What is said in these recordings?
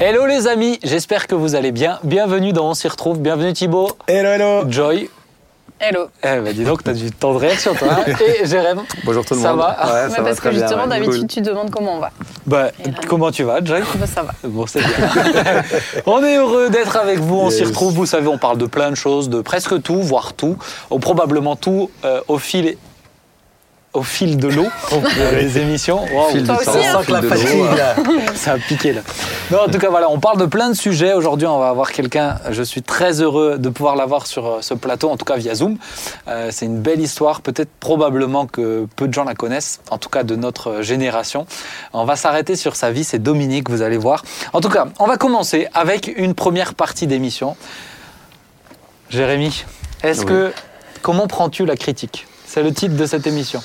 Hello les amis, j'espère que vous allez bien. Bienvenue dans On s'y retrouve. Bienvenue Thibaut. Hello, hello. Joy. Hello. Eh ben dis donc, t'as du temps de réaction toi. hein. Et Jérém. Bonjour tout le Ça monde. va Ouais, Ouais, ça va parce très que justement, d'habitude, Cool. tu demandes comment on va. Bah, Rami. comment tu vas, Joy Bah, ça va. Bon, c'est bien. on est heureux d'être avec vous. On s'y retrouve. Vous savez, on parle de plein de choses, de presque tout, voire tout, ou probablement tout euh, au fil. Au fil de l'eau des émissions. Waouh, Fil Toi aussi, fil de l'eau, là. Ça a piqué là. Non, en tout cas, voilà, on parle de plein de sujets. Aujourd'hui, on va avoir quelqu'un. Je suis très heureux de pouvoir l'avoir sur euh, ce plateau, en tout cas via Zoom. Euh, c'est une belle histoire. Peut-être probablement que peu de gens la connaissent, en tout cas de notre euh, génération. On va s'arrêter sur sa vie. C'est Dominique, vous allez voir. En tout cas, on va commencer avec une première partie d'émission. Jérémy, est-ce Oui. que comment prends-tu la critique? C'est le titre de cette émission.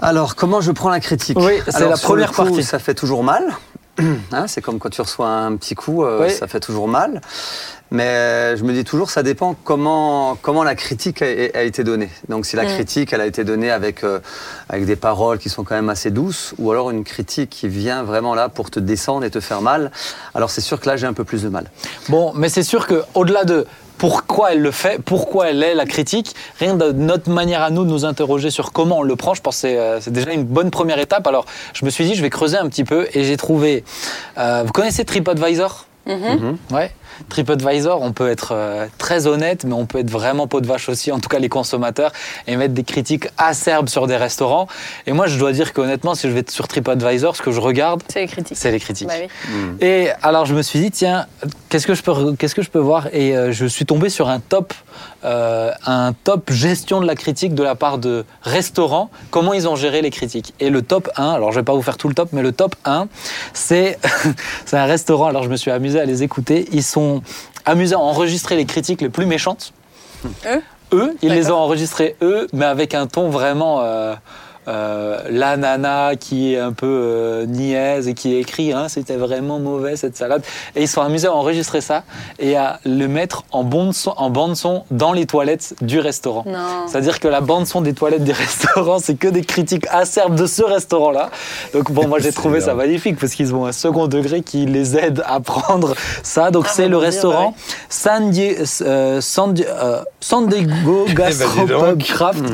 Alors, comment je prends la critique Oui, c'est la sur le première coup, partie. Ça fait toujours mal. Hein, c'est comme quand tu reçois un petit coup, euh, Oui. ça fait toujours mal. Mais je me dis toujours, ça dépend comment, comment la critique a, a été donnée. Donc, si la Mm. critique, elle a été donnée avec, euh, avec des paroles qui sont quand même assez douces, ou alors une critique qui vient vraiment là pour te descendre et te faire mal, alors c'est sûr que là, j'ai un peu plus de mal. Bon, mais c'est sûr que au-delà de pourquoi elle le fait, pourquoi elle est la critique, rien de notre manière à nous de nous interroger sur comment on le prend, je pense que c'est, euh, déjà une bonne première étape. Alors, je me suis dit, je vais creuser un petit peu et j'ai trouvé. euh, vous connaissez TripAdvisor? Mhm. Ouais. TripAdvisor, on peut être euh, très honnête, mais on peut être vraiment peau de vache aussi, en tout cas les consommateurs, et mettre des critiques acerbes sur des restaurants. Et moi, je dois dire qu'honnêtement, si je vais sur TripAdvisor, ce que je regarde, C'est les critiques. c'est les critiques. Bah oui. Mm. Et alors je me suis dit tiens qu'est-ce que je peux qu'est-ce que je peux voir? Et euh, je suis tombé sur un top euh, un top gestion de la critique de la part de restaurants comment ils ont géré les critiques? Et le top 1 alors je vais pas vous faire tout le top mais le top 1 c'est c'est un restaurant alors je me suis amusé à les écouter ils sont amusés à enregistrer les critiques les plus méchantes Eux? Eux ils les ont D'accord. enregistrés eux mais avec un ton vraiment euh, euh, la nana qui est un peu euh, niaise et qui écrit hein, c'était vraiment mauvais cette salade et ils sont amusés à enregistrer ça et à le mettre en bande son, en bande son dans les toilettes du restaurant. C'est-à-dire que la bande son des toilettes des restaurants, c'est que des critiques acerbes de ce restaurant-là. Donc bon, moi j'ai trouvé ça magnifique parce qu'ils ont un second degré qui les aide à prendre ça. Donc Ah, c'est le restaurant San, Die- euh, San, Die- euh, San Diego Gastropub Craft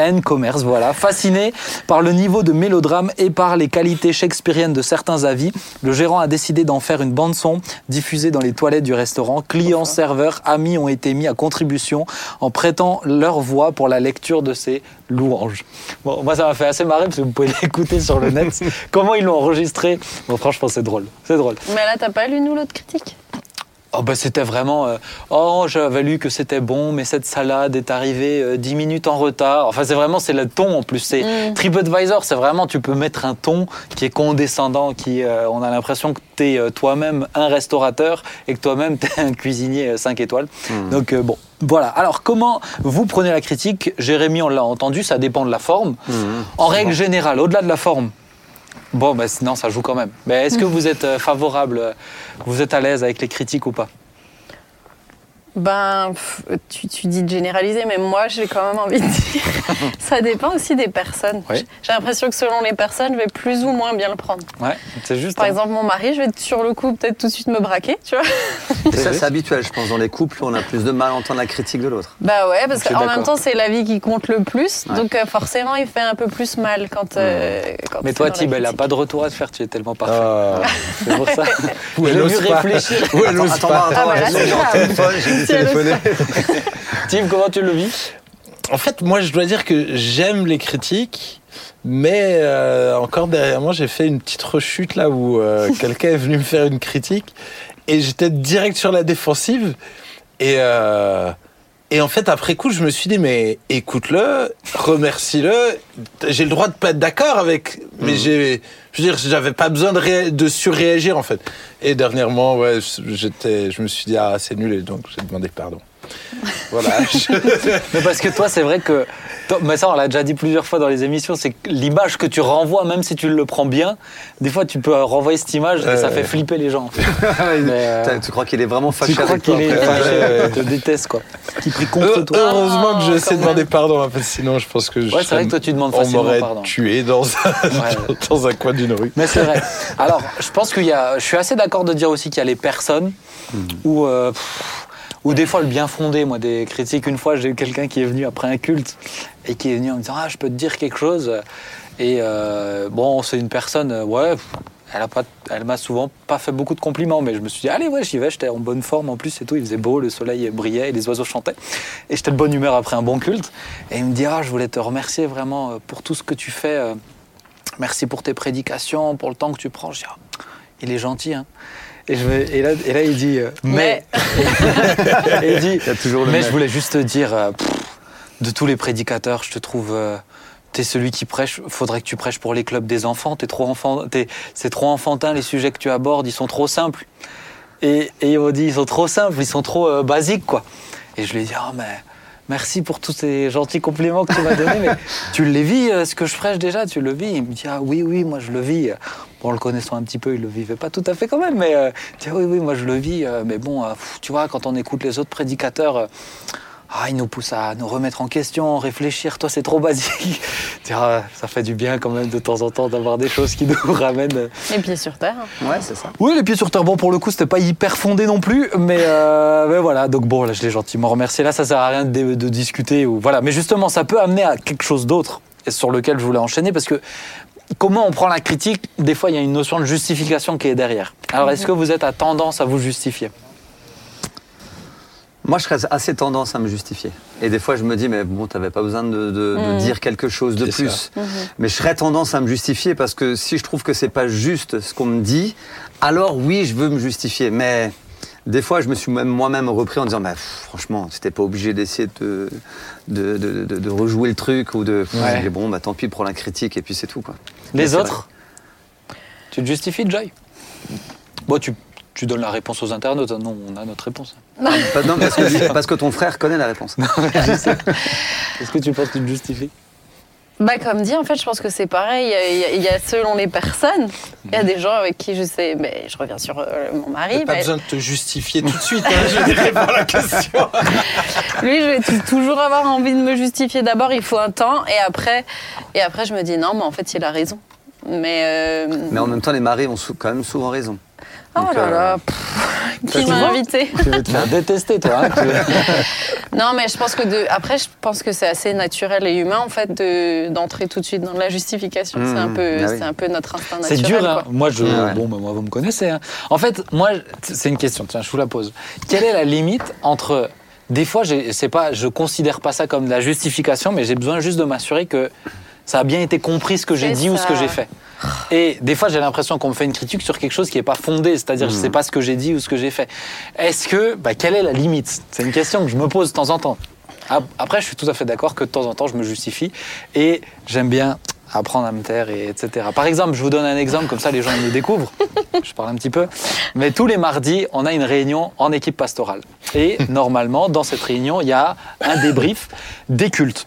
and Commerce. Voilà, fasciné par le niveau de mélodrame et par les qualités shakespeariennes de certains avis, le gérant a décidé d'en faire une bande son diffusée dans les toilettes du restaurant. Clients, serveurs, amis ont été mis à contribution en prêtant leur voix pour la lecture de ces louanges. Bon, moi ça m'a fait assez marrer parce que vous pouvez l'écouter sur le net. Comment ils l'ont enregistré? Bon, franchement, c'est drôle. C'est drôle. Mais là, t'as pas lu, nous, l'autre critique? Oh bah c'était vraiment euh, oh j'avais lu que c'était bon mais cette salade est arrivée euh, 10 minutes en retard. Enfin c'est vraiment c'est le ton en plus c'est Mm. TripAdvisor c'est vraiment tu peux mettre un ton qui est condescendant qui euh, on a l'impression que tu es toi-même un restaurateur et que toi-même tu es un cuisinier 5 étoiles. Mm. Donc euh, bon voilà. Alors comment vous prenez la critique? Jérémy on l'a entendu ça dépend de la forme. Mhm. En règle générale au-delà de la forme Bon, bah, non, ça joue quand même. Mais est-ce que vous êtes euh, favorable, euh, vous êtes à l'aise avec les critiques ou pas? Ben, tu, tu dis de généraliser, mais moi, j'ai quand même envie de dire. ça dépend aussi des personnes. Oui. J'ai l'impression que selon les personnes, je vais plus ou moins bien le prendre. Ouais, c'est juste. Par hein. exemple, mon mari, je vais sur le coup peut-être tout de suite me braquer, tu vois. Et ça, c'est habituel, je pense. Dans les couples, on a plus de mal à entendre la critique de l'autre. Bah ouais, parce qu'en même temps, c'est la vie qui compte le plus. Ouais. Donc euh, forcément, il fait un peu plus mal quand. euh, quand Mais toi, Thib, elle n'a critique. pas de retour à te faire, tu es tellement parfait. Ah. C'est pour ça. Ou elle pas. réfléchir. Ou elle ose Attends, pas. attends, Ah, bah là, Tim, comment tu le vis? En fait, moi, je dois dire que j'aime les critiques, mais euh, encore derrière moi, j'ai fait une petite rechute là où euh, quelqu'un est venu me faire une critique et j'étais direct sur la défensive. Et, euh, et en fait, après coup, je me suis dit, mais écoute-le, remercie-le. J'ai le droit de pas être d'accord avec, mais Mhm. j'ai, je veux dire, j'avais pas besoin de, de surréagir en fait. Et dernièrement, ouais, j'étais, je me suis dit, ah, c'est nul, et donc j'ai demandé pardon. Voilà. Mais parce que toi, c'est vrai que. Mais ça, on l'a déjà dit plusieurs fois dans les émissions, c'est que l'image que tu renvoies, même si tu le prends bien, des fois tu peux renvoyer cette image et ça Euh. fait flipper les gens. en fait. Mais, euh, Tu crois qu'il est vraiment tu fâché crois avec toi qu'il est fâché, il te déteste quoi. Qui prie contre toi. Heureusement que je sais demander pardon, en fait, sinon je pense que je Ouais, c'est vrai que toi tu demandes on facilement m'aurait pardon. tué dans un, Ouais. dans un coin d'une rue. Mais c'est vrai. Alors, je pense qu'il y a. Je suis assez d'accord de dire aussi qu'il y a les personnes où. euh, pff, ou des fois le bien fondé, moi, des critiques. Une fois, j'ai eu quelqu'un qui est venu après un culte et qui est venu en me disant Ah, je peux te dire quelque chose. Et euh, bon, c'est une personne, euh, ouais, elle a pas, elle m'a souvent pas fait beaucoup de compliments, mais je me suis dit Allez, ouais, j'y vais, j'étais en bonne forme en plus et tout. Il faisait beau, le soleil brillait et les oiseaux chantaient. Et j'étais de bonne humeur après un bon culte. Et il me dit Ah, je voulais te remercier vraiment euh, pour tout ce que tu fais. Merci pour tes prédications, pour le temps que tu prends. Je dis, Ah, il est gentil. Hein. Et, je vais- et, là, et là, il dit, euh, mais. et il dit, Il toujours le mais je voulais juste te dire, euh, pff, de tous les prédicateurs, je te trouve. euh, T'es celui qui prêche. Faudrait que tu prêches pour les clubs des enfants. T'es trop enfant. C'est trop enfantin les sujets que tu abordes. Ils sont trop simples. Et, et il m'a dit, ils sont trop simples. Ils sont trop basiques, quoi. Et je lui ai dit, ah mais merci pour tous ces gentils compliments que tu m'as donnés. Mais tu le vis, euh, ce que je prêche déjà, tu le vis. Il me dit, ah oui, oui, moi je le vis. Bon, le connaissant un petit peu, il le vivait pas tout à fait quand même, mais euh, il dit, ah oui, oui, moi je le vis. euh, mais bon, tu vois, quand on écoute les autres prédicateurs, ah, ils nous poussent à nous remettre en question, réfléchir. Toi, c'est trop basique. Ça fait du bien quand même de temps en temps d'avoir des choses qui nous ramènent. Les pieds sur terre. Ouais, c'est ça. oui, les pieds sur terre. Bon, pour le coup, c'était pas hyper fondé non plus, mais, euh, mais voilà. Donc bon, là, je l'ai gentiment remercié. Là, ça sert à rien de, de discuter ou voilà. Mais justement, ça peut amener à quelque chose d'autre et sur lequel je voulais enchaîner parce que comment on prend la critique Des fois, il y a une notion de justification qui est derrière. Alors, est-ce que vous êtes à tendance à vous justifier? Moi, je serais assez tendance à me justifier. Et des fois, je me dis, mais bon, t'avais pas besoin de, de- de Mhm. dire quelque chose de plus. ça. Mais je serais tendance à me justifier parce que si je trouve que c'est pas juste ce qu'on me dit, alors oui, je veux me justifier. Mais des fois, je me suis même moi-même repris en disant, bah, pff, franchement, c'était pas obligé d'essayer de, de, de, de- de rejouer le truc ou de. Ouais. Mais bon, bah, tant pis pour la critique et puis c'est tout, quoi. Les autres Tu te justifies, Joy? Bon, tu, tu donnes la réponse aux internautes. hein. Non, on a notre réponse. Non, parce, que, parce que ton frère connaît la réponse. Est-ce que tu penses que tu te justifies Bah, comme dit, en fait, je pense que c'est pareil. Il y a- il y, selon les personnes. Il y a des gens avec qui je sais, mais je reviens sur euh, mon mari. T'as pas mais besoin de te justifier tout de suite, hein, je dirais pour la question. Lui, je vais tou- toujours avoir envie de me justifier. D'abord, il faut un temps, et après, et après, je me dis non, mais en fait, il a raison. Mais, euh, Mais en même temps, les maris ont quand même souvent raison. Oh Donc, là euh, là, pff, qui m'a invité Tu veux te faire détester, toi. hein, Non, mais je pense que de, après, je pense que c'est assez naturel et humain en fait de d'entrer tout de suite dans la justification. c'est un Mmh, peu, ah oui. c'est un peu notre instinct C'est naturel. dur, hein. Moi, je, Ouais. bon, bah, moi, vous me connaissez. hein. En fait, moi, c'est une question. Tiens, je vous la pose. Quelle est la limite entre des fois, c'est pas, je considère pas ça comme de la justification, mais j'ai besoin juste de m'assurer que ça a bien été compris ce que j'ai C'est dit ou ce que j'ai fait. Et des fois, j'ai l'impression qu'on me fait une critique sur quelque chose qui n'est pas fondé, c'est-à-dire je sais pas ce que j'ai dit ou ce que j'ai fait. Est-ce que, bah, quelle est la limite? C'est une question que je me pose de temps en temps. Ap- Après, je suis tout à fait d'accord que de temps en temps, je me justifie et j'aime bien apprendre à me taire et etc. Par exemple, je vous donne un exemple comme ça, les gens me découvrent. Je parle un petit peu. Mais tous les mardis, on a une réunion en équipe pastorale. Et normalement, dans cette réunion, il y a un débrief des cultes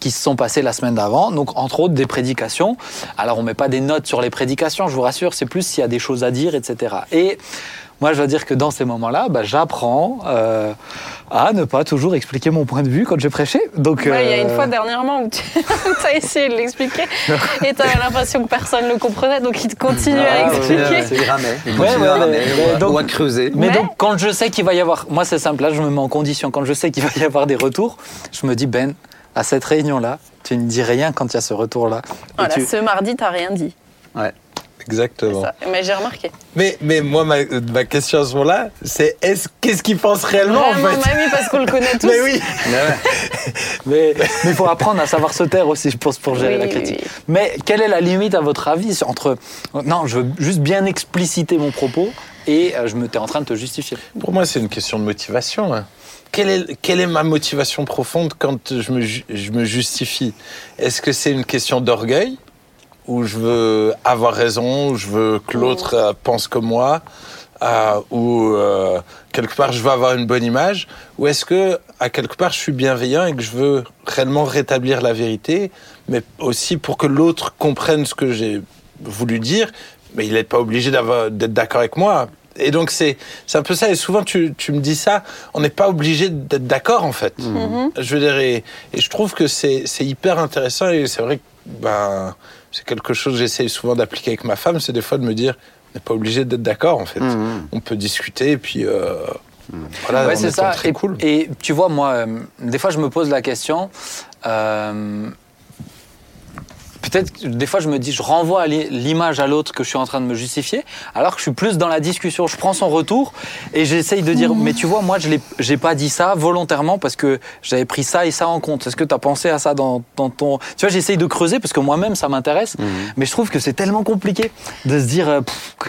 qui se sont passés la semaine d'avant, donc entre autres des prédications. Alors on met pas des notes sur les prédications, je vous rassure, c'est plus s'il y a des choses à dire, etc. Et moi je dois dire que dans ces moments-là, bah, j'apprends euh, à ne pas toujours expliquer mon point de vue quand j'ai prêché. Donc Ouais, Il y a une euh, fois dernièrement où tu as essayé de l'expliquer et tu avais l'impression que personne ne le comprenait, donc il te continue Ah, à expliquer. Il ramait. Il Ouais, à ramer mais- ou à- mais donc- ou à creuser. Mais, Mais- donc, quand je sais qu'il va y avoir, moi c'est simple, là je me mets en condition. Quand je sais qu'il va y avoir des retours, je me dis Ben, à cette réunion-là, tu ne dis rien quand il y a ce retour-là. Voilà, tu- ce mardi, t'as rien dit. Ouais. Exactement. Mais j'ai remarqué. Mais, mais moi, ma, ma question à ce moment-là, c'est est-ce, qu'est-ce qu'il pense réellement Vraiment, en fait mamie, parce qu'on le connaît tous. Mais oui Mais il faut apprendre à savoir se taire aussi, je pense, pour gérer Oui, la critique. oui. Mais quelle est la limite, à votre avis, entre. Non, je veux juste bien expliciter mon propos et euh, je me t'es en train de te justifier. Pour moi, c'est une question de motivation. hein. Quelle est, ma motivation profonde quand je me, justifie? Est-ce que c'est une question d'orgueil? Où je veux avoir raison, où je veux que l'autre euh, pense comme moi euh, ou euh, quelque part je veux avoir une bonne image? Ou est-ce que à quelque part je suis bienveillant et que je veux réellement rétablir la vérité mais aussi pour que l'autre comprenne ce que j'ai voulu dire mais il n'est pas obligé d'être d'accord avec moi? Et donc c'est c'est un peu ça et souvent tu, tu me dis ça on n'est pas obligé d'être d'accord en fait je veux dire et, et je trouve que c'est c'est hyper intéressant et c'est vrai que ben c'est quelque chose que j'essaye souvent d'appliquer avec ma femme c'est des fois de me dire on n'est pas obligé d'être d'accord en fait Mhm. on peut discuter et puis euh, voilà Ouais, c'est ça. très et, cool et tu vois, moi, euh, des fois, je me pose la question. euh, Peut-être, que des fois, je me dis, je renvoie l'image à l'autre que je suis en train de me justifier, alors que je suis plus dans la discussion. Je prends son retour et j'essaye de dire, mais tu vois, moi, je n'ai pas dit ça volontairement parce que j'avais pris ça et ça en compte. Est-ce que tu as pensé à ça dans, dans ton. Tu vois, j'essaye de creuser parce que moi-même, ça m'intéresse, mais je trouve que c'est tellement compliqué de se dire, euh,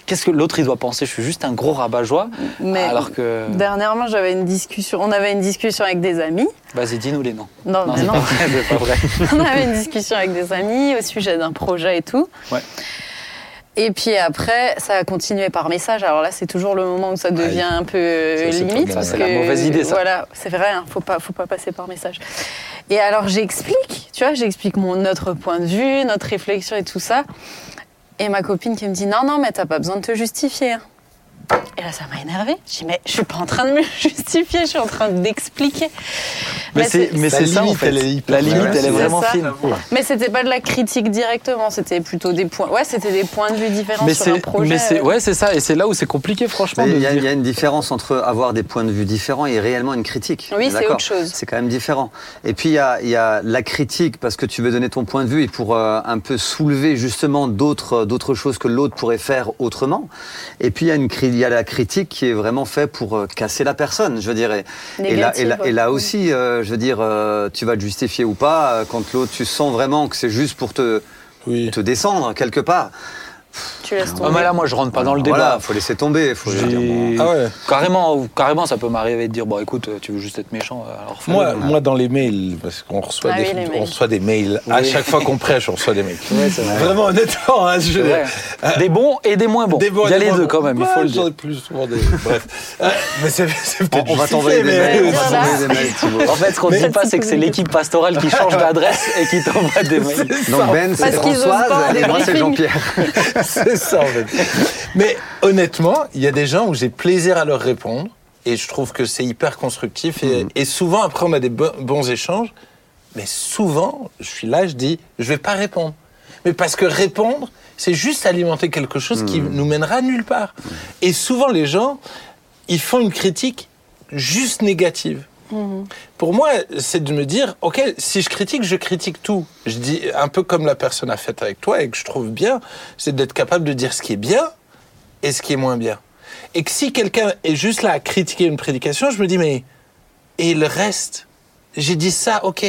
qu'est-ce que l'autre, il doit penser? Je suis juste un gros rabat-joie. Mais Alors que. dernièrement, j'avais une discussion. On avait une discussion avec des amis. Vas-y, dis-nous les noms. Non, mais c'est non. pas vrai, c'est pas vrai. on avait une discussion avec des amis au sujet d'un projet et tout. Ouais. Et puis après, ça a continué par message. Alors là, c'est toujours le moment où ça devient un peu euh, limite. parce que, la mauvaise idée, ça. Voilà, c'est vrai, hein, faut pas, faut pas passer par message. Et alors j'explique, tu vois, j'explique mon notre point de vue, notre réflexion et tout ça. Et ma copine qui me dit non, non, mais t'as pas besoin de te justifier. Et là, ça m'a énervée. Je dis mais je suis pas en train de me justifier, je suis en train d'expliquer. Mais c'est mais La c'est ça en limite, fait. elle est hyper La limite, elle est vraiment ça. fine. Mais c'était pas de la critique directement, c'était plutôt des points. Ouais, c'était des points de vue différents Mais sur un c'est projet. mais c'est ouais, c'est ça et c'est là où c'est compliqué franchement il y, a- y une différence entre avoir des points de vue différents et réellement une critique. Oui, c'est autre chose. C'est quand même différent. Et puis il y a, il y a la critique parce que tu veux donner ton point de vue et pour euh, un peu soulever justement d'autres d'autres choses que l'autre pourrait faire autrement. Et puis il y a une cri- il y a la critique qui est vraiment fait pour euh, casser la personne, je veux dire. Et, là, et là, et là aussi, euh, je veux dire, euh, tu vas te justifier ou pas quand l'autre, tu sens vraiment que c'est juste pour te oui te descendre quelque part. Tu laisses Ah, tomber. mais là moi je rentre pas dans le débat. Voilà, faut laisser tomber. Faut dire, bon, ah ouais Carrément, carrément, ça peut m'arriver de dire bon, écoute, tu veux juste être méchant, alors. Moi, moi, dans les mails, parce qu'on reçoit, Ah des, oui, on reçoit des mails. À Oui. chaque fois qu'on prêche, on reçoit des mails. C'est vrai. Vraiment, honnêtement, hein, je vrai. Des bons et des moins bons. Des bons il y a les deux quand même, il Ouais, faut le dire. plus souvent des. Bref. Euh, mais c'est c'est On, peut-être on va t'envoyer des mails. On va Voilà. t'envoyer des mails, Thibaut. En fait, ce qu'on ne dit pas, c'est que c'est l'équipe pastorale qui change d'adresse et qui t'envoie des mails. Donc Ben, c'est Françoise et moi c'est. Jean-Pierre. c'est ça en fait. Mais honnêtement, il y a des gens où j'ai plaisir à leur répondre et je trouve que c'est hyper constructif et, et souvent après on a des bo- bons échanges. Mais souvent, je suis là, je dis, je vais pas répondre. Mais parce que répondre, c'est juste alimenter quelque chose qui nous mènera nulle part. Et souvent les gens, ils font une critique juste négative. Pour moi, c'est de me dire, ok, si je critique, je critique tout. Je dis un peu comme la personne a fait avec toi et que je trouve bien, c'est d'être capable de dire ce qui est bien et ce qui est moins bien. Et que si quelqu'un est juste là à critiquer une prédication, je me dis, mais et le reste? J'ai dit ça, ok.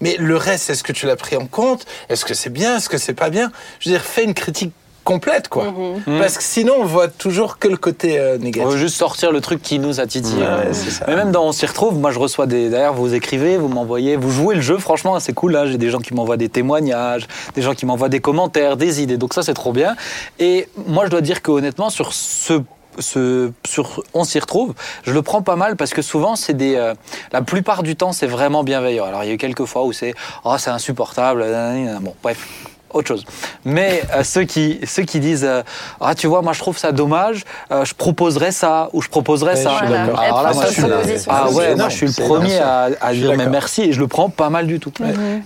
Mais le reste, est-ce que tu l'as pris en compte? Est-ce que c'est bien? Est-ce que c'est pas bien? Je veux dire, fais une critique complète, quoi. Parce que sinon, on voit toujours que le côté euh, On négatif. veut juste sortir le truc qui nous a titillé. Ouais, c'est ça. Mais même dans On s'y retrouve, moi je reçois des. D'ailleurs, vous écrivez, vous m'envoyez, vous jouez le jeu, franchement, c'est cool. Là, j'ai des gens qui m'envoient des témoignages, des gens qui m'envoient des commentaires, des idées. Donc ça, c'est trop bien. Et moi, je dois dire que honnêtement, sur ce. ce- sur on s'y retrouve, je le prends pas mal parce que souvent c'est des, euh, la plupart du temps c'est vraiment bienveillant. Alors il y a eu quelques fois où c'est, oh c'est insupportable, bon bref, autre chose. Mais euh, ceux, qui, ceux qui disent euh, Ah, tu vois, moi je trouve ça dommage, euh, je proposerais ça ou je proposerais Ouais, ça. je suis Voilà. Alors là, Être moi, je suis, proposition. ah ouais, moi je suis le premier à, dire mais merci et je le prends pas mal du tout.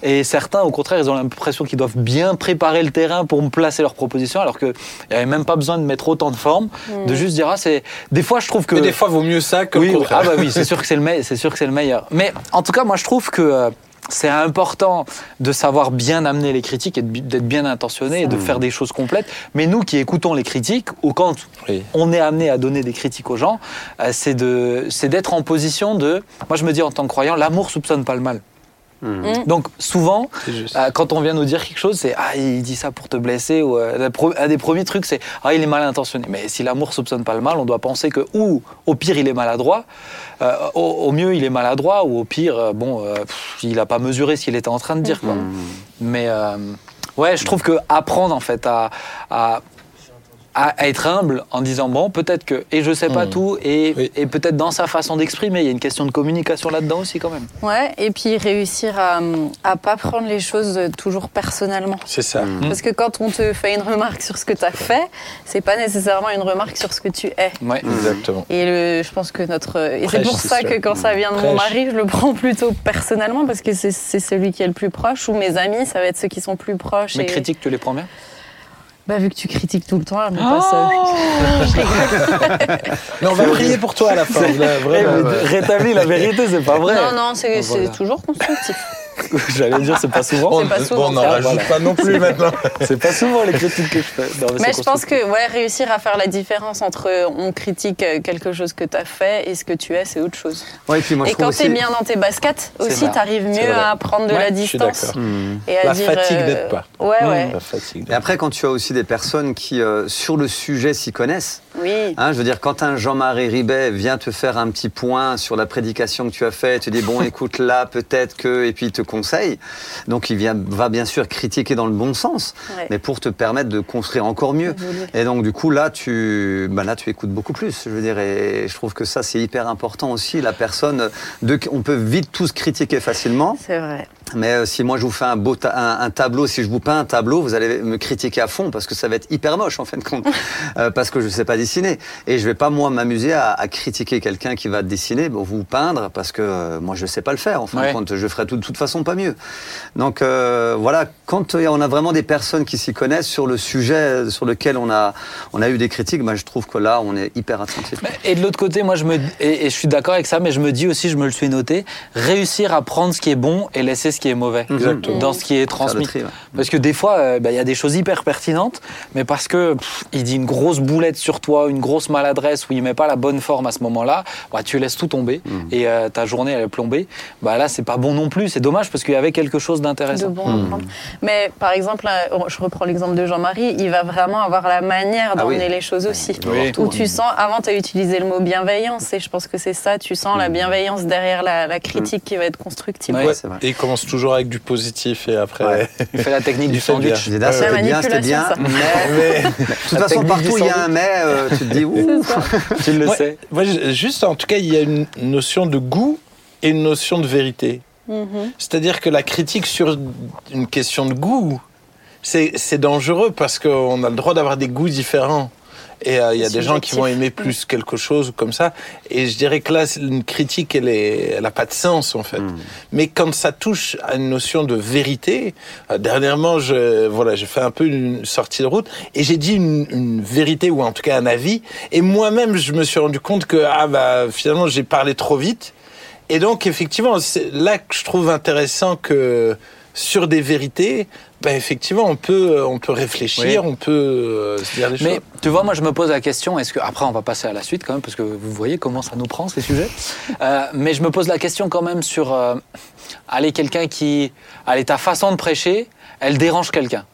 Et certains, au contraire, ils ont l'impression qu'ils doivent bien préparer le terrain pour me placer leurs propositions, alors qu'il n'y avait même pas besoin de mettre autant de forme, de juste dire Ah, c'est. Des fois, je trouve que. Mais des fois, vaut mieux ça que Oui, le contraire. ah bah oui, c'est sûr que c'est le, me- c'est sûr que c'est le meilleur. Mais en tout cas, moi je trouve que euh, c'est important de savoir bien amener les critiques et d'être bien intentionné et de faire des choses complètes. Mais nous qui écoutons les critiques, ou quand Oui. on est amené à donner des critiques aux gens, euh, c'est d'être en position de. Moi je me dis en tant que croyant, l'amour soupçonne pas le mal. Donc souvent, C'est juste. euh, quand on vient nous dire quelque chose, c'est ah il dit ça pour te blesser ou euh, un des premiers trucs c'est ah il est mal intentionné. Mais si l'amour soupçonne pas le mal, on doit penser que ou au pire il est maladroit, euh, au, au mieux il est maladroit ou au pire euh, bon euh, pff, il a pas mesuré ce qu'il était en train de dire quoi. Mais euh, ouais je trouve que apprendre en fait à, à à, être humble en disant bon peut-être que et je sais pas Mm. tout et, Oui. et peut-être dans sa façon d'exprimer il y a une question de communication là-dedans aussi quand même Ouais, et puis réussir à, à pas prendre les choses toujours personnellement. C'est ça. Mm. Parce que quand on te fait une remarque sur ce que tu as fait, c'est pas nécessairement une remarque sur ce que tu es. ouais Exactement. Et le, je pense que notre. Et c'est pour ça que quand ça vient de mon mari, je le prends plutôt personnellement parce que c'est c'est celui qui est le plus proche. Ou mes amis, ça va être ceux qui sont plus proches. mes et- critiques tu les prends bien? Bah, vu que tu critiques tout le temps, elle me Oh passe. Mais on va prier pour toi à la fin. là, vraiment. mais rétablis la vérité c'est pas vrai Non, non, c'est Voilà. c'est toujours constructif. j'allais dire c'est pas souvent c'est pas souvent bon, on n'en rajoute Voilà. pas non plus maintenant. c'est pas souvent les critiques que je fais Non, Mais c'est je pense que ouais, réussir à faire la différence entre euh, on critique euh, quelque chose que tu as fait et ce que tu es, c'est autre chose. Ouais, et puis moi, et je trouve quand tu es bien dans tes baskets, aussi, tu arrives mieux à prendre de Ouais, la distance. Hmm. Et à La dire, fatigue euh, d'être pas. Ouais, ouais. La fatigue. Et après, quand tu as aussi des personnes qui, euh, sur le sujet, s'y connaissent, Oui. Hein, je veux dire, quand un Jean-Marie Ribet vient te faire un petit point sur la prédication que tu as faite, te dit bon, écoute là, peut-être que, et puis il te conseille. Donc il vient, va bien sûr critiquer dans le bon sens, Ouais. mais pour te permettre de construire encore mieux. Et donc du coup là, tu, bah, là, tu écoutes beaucoup plus. Je veux dire, et je trouve que ça c'est hyper important aussi. La personne, de, on peut vite tous critiquer facilement. C'est vrai. Mais euh, si moi je vous fais un beau ta- un, un tableau, si je vous peins un tableau, vous allez me critiquer à fond parce que ça va être hyper moche en fin de compte, Euh, parce que je sais pas dessiner. Et je vais pas moi m'amuser à, à critiquer quelqu'un qui va dessiner, bon, vous peindre parce que euh, moi je sais pas le faire. En fin Ouais. de compte, je ferai tout- de toute façon pas mieux. Donc euh, voilà, quand euh, on a vraiment des personnes qui s'y connaissent sur le sujet sur lequel on a on a eu des critiques, bah, je trouve que là on est hyper attentif. Et de l'autre côté, moi, je me et, et je suis d'accord avec ça, mais je me dis aussi, je me le suis noté, réussir à prendre ce qui est bon et laisser ce qui est mauvais Exactement. dans ce qui est transmis. tri, ouais. Parce que des fois, euh, bah, il y a des choses hyper pertinentes, mais parce que pff, il dit une grosse boulette sur toi, une grosse maladresse, ou il met pas la bonne forme à ce moment-là, bah, tu laisses tout tomber Mhm. et euh, ta journée elle est plombée. Bah là, c'est pas bon non plus. C'est dommage parce qu'il y avait quelque chose d'intéressant. bon prendre. Mais par exemple, je reprends l'exemple de Jean-Marie, il va vraiment avoir la manière Ah oui. d'emmener les choses aussi. Où tu sens, avant tu as utilisé le mot bienveillance, et je pense que c'est ça, tu sens la bienveillance derrière la, la critique qui va être constructive. Ouais. Et il commence toujours avec du positif et après. Ouais. Il fait la technique du bien. sandwich. Dis, là, Ouais, c'était bien, c'était bien, mais de toute façon partout il y a un mais, euh, tu te dis ouh. Tu le Ouais. sais. Moi, juste, en tout cas, il y a une notion de goût et une notion de vérité. Mhm. C'est-à-dire que la critique sur une question de goût, c'est c'est dangereux parce qu'on a le droit d'avoir des goûts différents. Et euh, il y a des gens qui vont aimer plus quelque chose comme ça. Et je dirais que là, une critique, elle est, elle a pas de sens en fait. Mais quand ça touche à une notion de vérité, euh, dernièrement, je, voilà, j'ai fait un peu une sortie de route et j'ai dit une, une vérité ou en tout cas un avis. Et moi-même, je me suis rendu compte que ah bah finalement, j'ai parlé trop vite. Et donc, effectivement, c'est là que je trouve intéressant que sur des vérités, ben effectivement, on peut, on peut réfléchir, Oui. on peut euh, se dire Mais choses. tu vois, moi je me pose la question, est-ce que après on va passer à la suite quand même, parce que vous voyez comment ça nous prend ces sujets. Euh, mais je me pose la question quand même sur, euh, allez, quelqu'un qui, allez, ta façon de prêcher, elle dérange quelqu'un.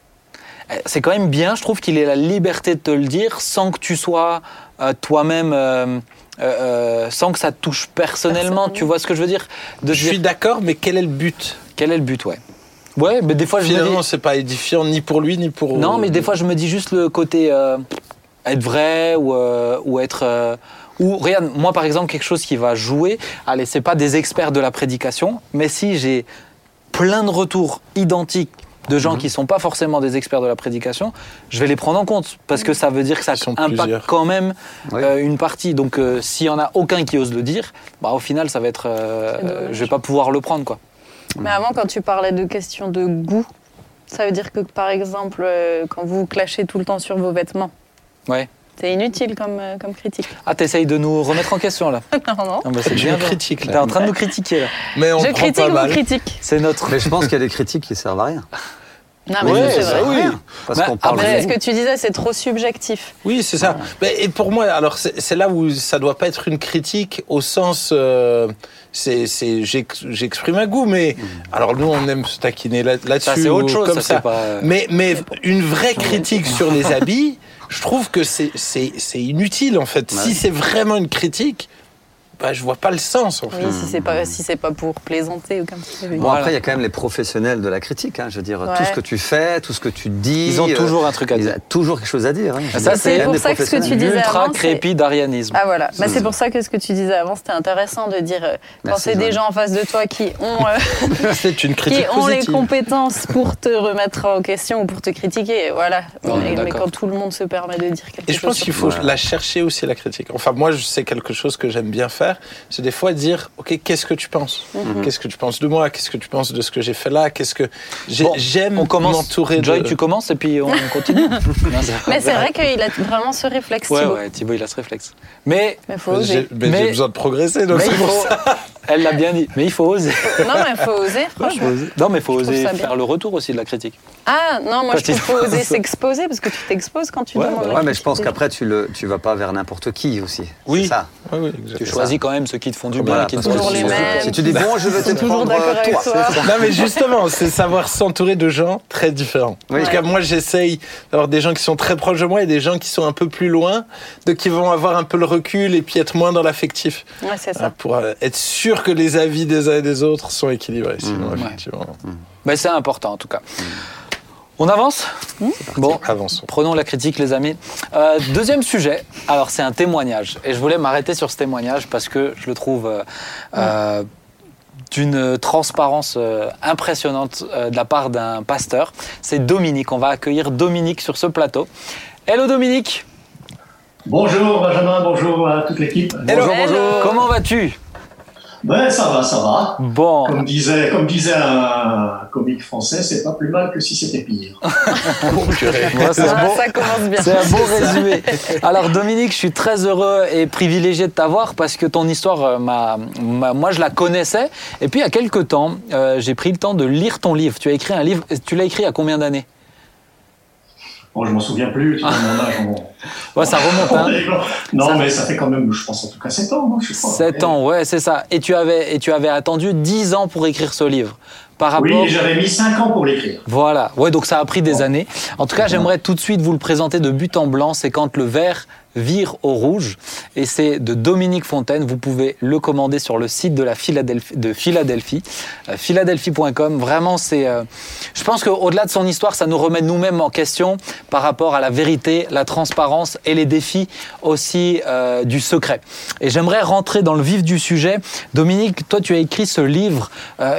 Euh, C'est quand même bien, je trouve qu'il ait la liberté de te le dire sans que tu sois euh, toi-même, euh, euh, euh, sans que ça te touche personnellement. Personnellement. Tu vois ce que je veux dire? De Je dire, suis d'accord, mais quel est le but? Quel est le but, ouais. Ouais, mais des fois je me dis, Finalement, c'est pas édifiant ni pour lui ni pour. non, mais des fois, je me dis juste le côté euh, être vrai ou, euh, ou être. euh, ou regarde, moi par exemple, quelque chose qui va jouer. Allez, c'est pas des experts de la prédication, mais si j'ai plein de retours identiques de gens qui sont pas forcément des experts de la prédication, je vais les prendre en compte parce que ça veut dire que ça impacte plusieurs. quand même Oui. euh, une partie. Donc, euh, s'il y en a aucun qui ose le dire, bah au final, ça va être. euh, je vais pas pouvoir le prendre, quoi. Mais avant, quand tu parlais de questions de goût, ça veut dire que, par exemple, euh, quand vous clashez tout le temps sur vos vêtements, Ouais. c'est inutile comme, euh, comme critique. Ah, t'essayes de nous remettre en question là. non, non. Ah, bah, c'est bien. là. T'es en train de nous critiquer là. Mais on Je prend critique, pas mal. critique. C'est notre. Mais je pense qu'il y a des critiques qui servent à rien. Non, mais ça, c'est ça, vrai. oui. Parce Bah, qu'on parle après, ce que tu disais, c'est trop subjectif. Oui, c'est ça. Mais, et pour moi, alors c'est là où ça doit pas être une critique au sens, euh, j'exprime un goût, mais alors nous on aime se taquiner là- là-dessus. Autre chose, Comme ça, ça. c'est pas- Mais mais une vraie critique sur les habits, je trouve que c'est c'est c'est inutile en fait. Si c'est vraiment une critique. Bah, je vois pas le sens en fait. Oui, si c'est pas, si c'est pas pour plaisanter ou comme ça. Bon, Voilà. après, il y a quand même les professionnels de la critique. hein. Je veux dire, Ouais. tout ce que tu fais, tout ce que tu dis. Ils ont euh, toujours un truc à ils dire. ont toujours quelque chose à dire. hein. Veux Ça, c'est pour ça que ce que tu disais Ultra avant, c'est- crépidarianisme. Ah voilà, bah, c'est pour ça que ce que tu disais avant, c'était intéressant de dire euh, quand c'est des gens en face de toi qui ont, euh, C'est une qui ont les compétences pour te remettre en question ou pour te critiquer, voilà. Mais, mais quand tout le monde se permet de dire quelque Et je chose pense qu'il faut la chercher aussi, la critique. Enfin, moi, je sais quelque chose que j'aime bien faire, c'est des fois dire, OK, qu'est-ce que tu penses Mhm. Qu'est-ce que tu penses de moi Qu'est-ce que tu penses de ce que j'ai fait là Qu'est-ce que j'ai- Bon, j'aime On commence. m'entourer Joy, de... tu commences et puis on continue. Non, Mais c'est vrai qu'il a vraiment ce réflexe, Ouais, Thibaut. ouais, Thibaut, il a ce réflexe. Mais, Mais faut J'ai oser. mais Mais- j'ai besoin de progresser, donc c'est il pour faut. ça. Elle l'a bien dit. Mais il faut oser. Non, mais faut oser, franchement. Non, mais il faut oser bien. faire le retour aussi de la critique. Ah non, moi Quand je trouve il- qu'il faut oser s'exposer parce que tu t'exposes quand tu Ouais, demandes bah Ouais, mais je pense qu'après, tu ne tu vas pas vers n'importe qui aussi. Oui. C'est ça. Oui, oui, Tu exactement. Choisis quand même ceux qui te font du bien Voilà, qui te font Toujours les mêmes. Si tu dis bon, je Ils te prendre toi. toi. Non mais justement, c'est savoir s'entourer de gens très différents. Oui. En tout cas, moi j'essaye d'avoir des gens qui sont très proches de moi et des gens qui sont un peu plus loin, de qui vont avoir un peu le recul et puis être moins dans l'affectif, Ouais, c'est ça. pour euh, être sûr que les avis des uns et des autres sont équilibrés. Sinon, Ouais. effectivement, Mais c'est important en tout cas. On avance Bon, avançons. Prenons la critique, les amis. Euh, deuxième sujet. Alors, c'est un témoignage. Et je voulais m'arrêter sur ce témoignage parce que je le trouve euh, euh, d'une transparence euh, impressionnante euh, de la part d'un pasteur. C'est Dominique. On va accueillir Dominique sur ce plateau. Hello Dominique. Bonjour Benjamin, bonjour à toute l'équipe. Hello, Hello. Comment vas-tu? Ben, ça va, ça va. Bon. Comme disait, comme disait un comique français, c'est pas plus mal que si c'était pire. Ouais, c'est un Ah, beau- ça commence bien. C'est un beau résumé. Alors Dominique, je suis très heureux et privilégié de t'avoir parce que ton histoire, euh, m'a, m'a- moi je la connaissais. Et puis il y a quelques temps, euh, j'ai pris le temps de lire ton livre. Tu as écrit un livre, tu l'as écrit à combien d'années? Bon, je m'en souviens plus, tu vois, mon âge. on- Ouais, ça remonte. on Hein. non, Ça- mais ça fait quand même, je pense en tout cas 7 ans, je sais pas. 7 ans, ouais, c'est ça. Et tu avais, et tu avais attendu 10 ans pour écrire ce livre. Par rapport. Oui, j'avais mis 5 ans pour l'écrire. Voilà, ouais, donc ça a pris des années. En tout cas, j'aimerais tout de suite vous le présenter de but en blanc. C'est quand le vert vire au rouge. Et c'est de Dominique Fontaine. Vous pouvez le commander sur le site de la Philadelphie, de Philadelphie, euh, philadelphie.com. Vraiment, c'est. euh, je pense qu'au-delà de son histoire, ça nous remet nous-mêmes en question par rapport à la vérité, la transparence et les défis aussi euh, du secret. Et j'aimerais rentrer dans le vif du sujet. Dominique, toi, tu as écrit ce livre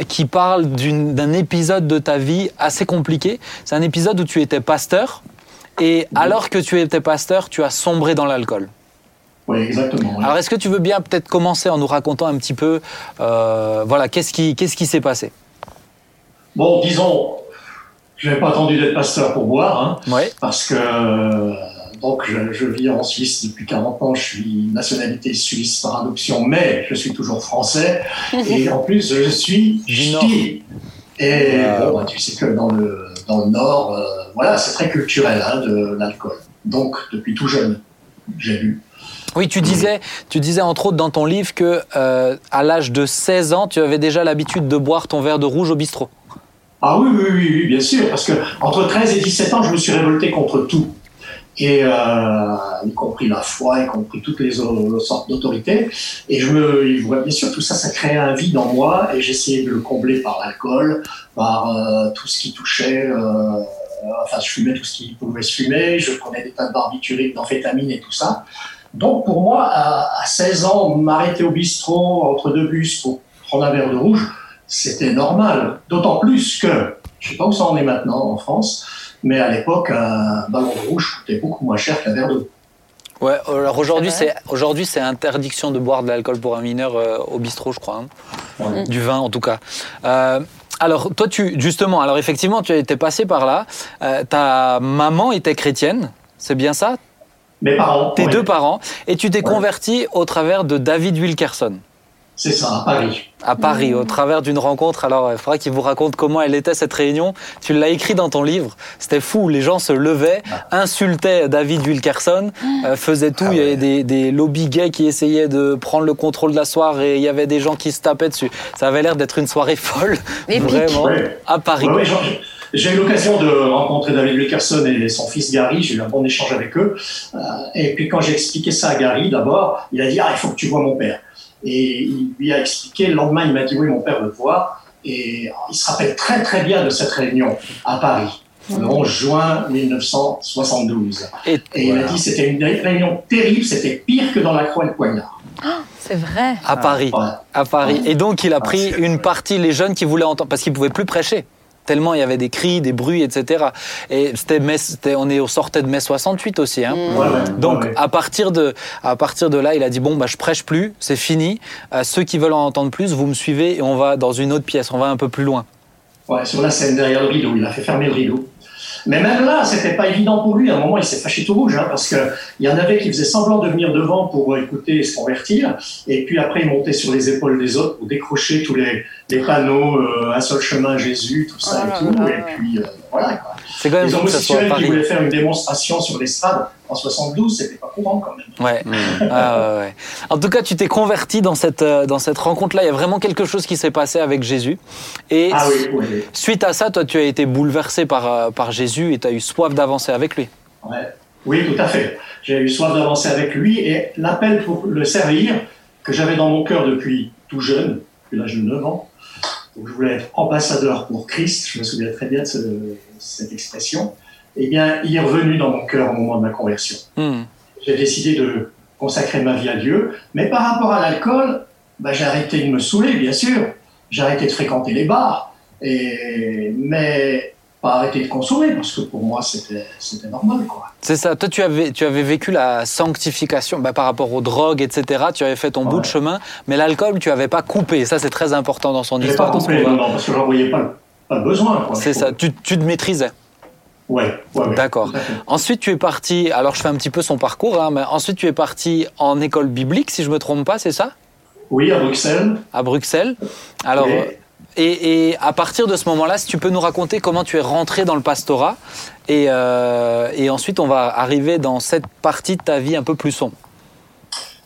qui parle d'un épisode de ta vie assez compliqué. C'est un épisode où tu étais pasteur. Et alors que tu étais pasteur, tu as sombré dans l'alcool. Oui, exactement. oui. Alors, est-ce que tu veux bien peut-être commencer en nous racontant un petit peu, euh, voilà, qu'est-ce qui, qu'est-ce qui s'est passé? Bon, disons, je n'avais pas attendu d'être pasteur pour boire, hein, Ouais. parce que euh, donc je, je vis en Suisse depuis 40 ans, je suis nationalité suisse par adoption, mais je suis toujours français, et en plus je suis ch'ti. Et bon, bah, tu sais que dans le, dans le Nord, euh, voilà, c'est très culturel hein, de l'alcool. Donc depuis tout jeune, j'ai bu. Oui, tu disais, tu disais entre autres dans ton livre que euh, à l'âge de 16 ans, tu avais déjà l'habitude de boire ton verre de rouge au bistrot. Ah oui, oui, oui, oui, bien sûr, parce que entre 13 et 17 ans, je me suis révolté contre tout. Et euh, y compris la foi, y compris toutes les autres sortes d'autorités. Et je me, bien sûr, tout ça, ça créait un vide en moi, et j'essayais de le combler par l'alcool, par euh, tout ce qui touchait. Euh, enfin, je fumais tout ce qui pouvait se fumer, je prenais des tas de barbituriques, d'amphétamines et tout ça. Donc pour moi, à, à 16 ans, m'arrêter au bistrot entre deux bus pour prendre un verre de rouge, c'était normal. D'autant plus que, je sais pas où ça en est maintenant en France, mais à l'époque, un ballon de rouge coûtait beaucoup moins cher qu'un verre d'eau. Ouais. Alors aujourd'hui, C'est aujourd'hui c'est interdiction de boire de l'alcool pour un mineur euh, au bistrot, je crois, hein. Ouais. du vin en tout cas. Euh, alors toi, tu justement, alors effectivement, tu as été passé par là. Euh, ta maman était chrétienne, c'est bien ça? Mes parents, Tes ouais, deux parents, et tu t'es Ouais. converti au travers de David Wilkerson. C'est ça, à Paris. à Paris, au travers d'une rencontre. Alors, il faudra qu'il vous raconte comment elle était cette réunion. Tu l'as écrit dans ton livre. C'était fou. Les gens se levaient, insultaient David Wilkerson, euh, faisaient tout. Ah il y avait ouais. des, des lobby gays qui essayaient de prendre le contrôle de la soirée. Il y avait des gens qui se tapaient dessus. Ça avait l'air d'être une soirée folle, Épique. vraiment, Ouais. à Paris. Ouais, j'ai eu l'occasion de rencontrer David Wilkerson et son fils Gary. J'ai eu un bon échange avec eux. Euh, et puis quand j'ai expliqué ça à Gary, d'abord, il a dit ah il faut que tu vois mon père. Et il lui a expliqué, le lendemain, il m'a dit Oui, mon père veut te voir. Et il se rappelle très très bien de cette réunion à Paris, le 11 juin 1972. Et, Et il m'a dit C'était une réunion terrible, c'était pire que dans la croix et le poignard. C'est vrai. à Paris. Ouais. À Paris. Et donc, il a pris c'est- une partie, les jeunes qui voulaient entendre, parce qu'ils pouvaient plus prêcher. Tellement il y avait des cris, des bruits, etc. Et c'était, on est au sortait de mai 68 aussi. Hein. Ouais, ouais, Donc ouais, à partir de à partir de là, il a dit bon bah je prêche plus, c'est fini. Euh, ceux qui veulent en entendre plus, vous me suivez et on va dans une autre pièce, on va un peu plus loin. Ouais, sur la scène derrière le rideau, il a fait fermer le rideau. Mais même là, c'était pas évident pour lui. À un moment, il s'est fâché tout rouge, hein, parce que il y en avait qui faisaient semblant de venir devant pour écouter et se convertir, et puis après, ils montaient sur les épaules des autres pour décrocher tous les, les panneaux, euh, un seul chemin, Jésus, tout ça Oh et là tout. et puis euh, voilà. Quoi. C'est quand même Les homosexuels qui voulaient faire une démonstration sur l'estrade en 72, c'était pas courant quand même. Ouais. Ah, ouais, ouais. En tout cas, tu t'es converti dans cette euh, dans cette rencontre-là. Il y a vraiment quelque chose qui s'est passé avec Jésus. Et Ah oui, oui, oui. suite à ça, toi, tu as été bouleversé par par Jésus et tu as eu soif d'avancer avec lui. Ouais. Oui, tout à fait. J'ai eu soif d'avancer avec lui et l'appel pour le servir que j'avais dans mon cœur depuis tout jeune, depuis l'âge de 9 ans, où je voulais être ambassadeur pour Christ, je me souviens très bien de ce- cette expression, eh bien, il est revenu dans mon cœur au moment de ma conversion. Hmm. J'ai décidé de consacrer ma vie à Dieu, mais par rapport à l'alcool, bah, j'ai arrêté de me saouler, bien sûr. J'ai arrêté de fréquenter les bars, et... mais pas arrêté de consommer, parce que pour moi, c'était c'était normal, quoi. C'est ça. Toi, tu avais, tu avais vécu la sanctification bah, par rapport aux drogues, etc. Tu avais fait ton bout de chemin, mais l'alcool, tu n'avais pas coupé. Ça, c'est très important dans son Je histoire. pas coupé, non, parce que j'en voyais pas, pas besoin. C'est je ça. Tu, tu te maîtrisais. Ouais, ouais, ouais, D'accord. Ensuite, tu es parti. Alors, je fais un petit peu son parcours, hein, mais ensuite, tu es parti en école biblique, si je me trompe pas, c'est ça? Oui, à Bruxelles. À Bruxelles. Alors. Euh, Et, et à partir de ce moment-là, si tu peux nous raconter comment tu es rentré dans le pastorat, et, euh, et ensuite on va arriver dans cette partie de ta vie un peu plus sombre.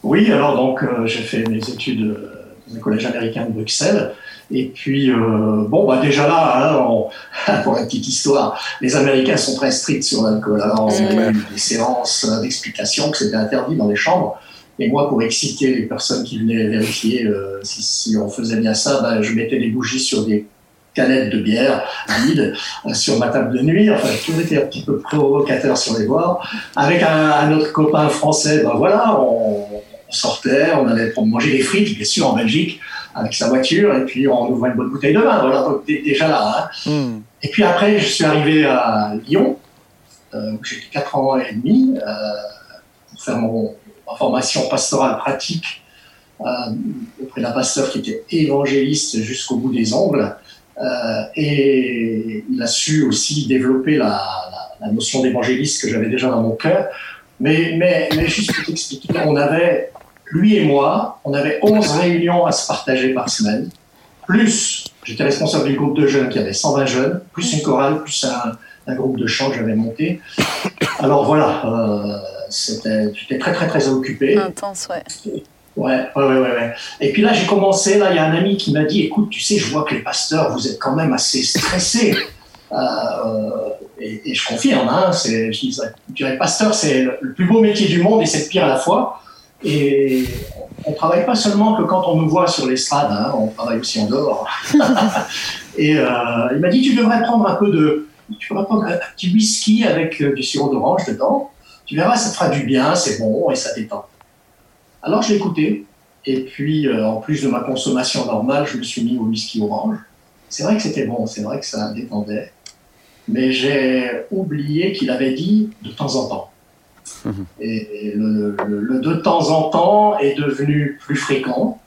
Oui, alors donc euh, j'ai fait mes études euh, dans un collège américain de Bruxelles. Et puis, euh, bon, bah déjà là, hein, on- pour la petite histoire, les Américains sont très stricts sur l'alcool. Alors, on a eu des séances euh, d'explication que c'était interdit dans les chambres. Et moi, pour exciter les personnes qui venaient vérifier euh, si, si on faisait bien ça, bah, je mettais des bougies sur des canettes de bière vides euh, sur ma table de nuit. Enfin, j'ai toujours été un petit peu provocateur sur les bords. Avec un, un autre copain français, ben voilà, on, on sortait, on allait pour manger des frites, bien sûr, en Belgique, avec sa voiture, et puis on ouvrait une bonne bouteille de vin. Voilà, donc dé- déjà là. hein. Hmm. Et puis après, je suis arrivé à Lyon, euh, où j'étais 4 ans et demi, euh, pour faire mon, ma formation pastorale pratique euh, auprès d'un pasteur qui était évangéliste jusqu'au bout des ongles. Euh, et il a su aussi développer la, notion d'évangéliste que j'avais déjà dans mon cœur. Mais, mais, mais juste pour t'expliquer, on avait, lui et moi, on avait 11 réunions à se partager par semaine, plus, j'étais responsable du groupe de jeunes qui avait 120 jeunes, plus une chorale, plus un, groupe de chant que j'avais monté. Alors voilà, euh, j'étais très très très occupé. Intense, ouais. Ouais, ouais, ouais. Et puis là, j'ai commencé, là, il y a un ami qui m'a dit, écoute, tu sais, je vois que les pasteurs, vous êtes quand même assez stressés. Euh, et, et je confirme, hein, c'est, je dis, je dirais, pasteur, c'est le plus beau métier du monde et c'est le pire à la fois. Et on travaille pas seulement que quand on nous voit sur l'estrade, hein, on travaille aussi en dehors. et euh, il m'a dit, tu devrais prendre un peu de, tu devrais prendre un, un petit whisky avec euh, du sirop d'orange dedans. Tu verras, ça te fera du bien, c'est bon et ça détend. Alors je l'ai écouté, et puis euh, en plus de ma consommation normale, je me suis mis au whisky orange. C'est vrai que c'était bon, c'est vrai que ça détendait, mais j'ai oublié qu'il avait dit de temps en temps. Et le, le- le de temps en temps est devenu plus fréquent,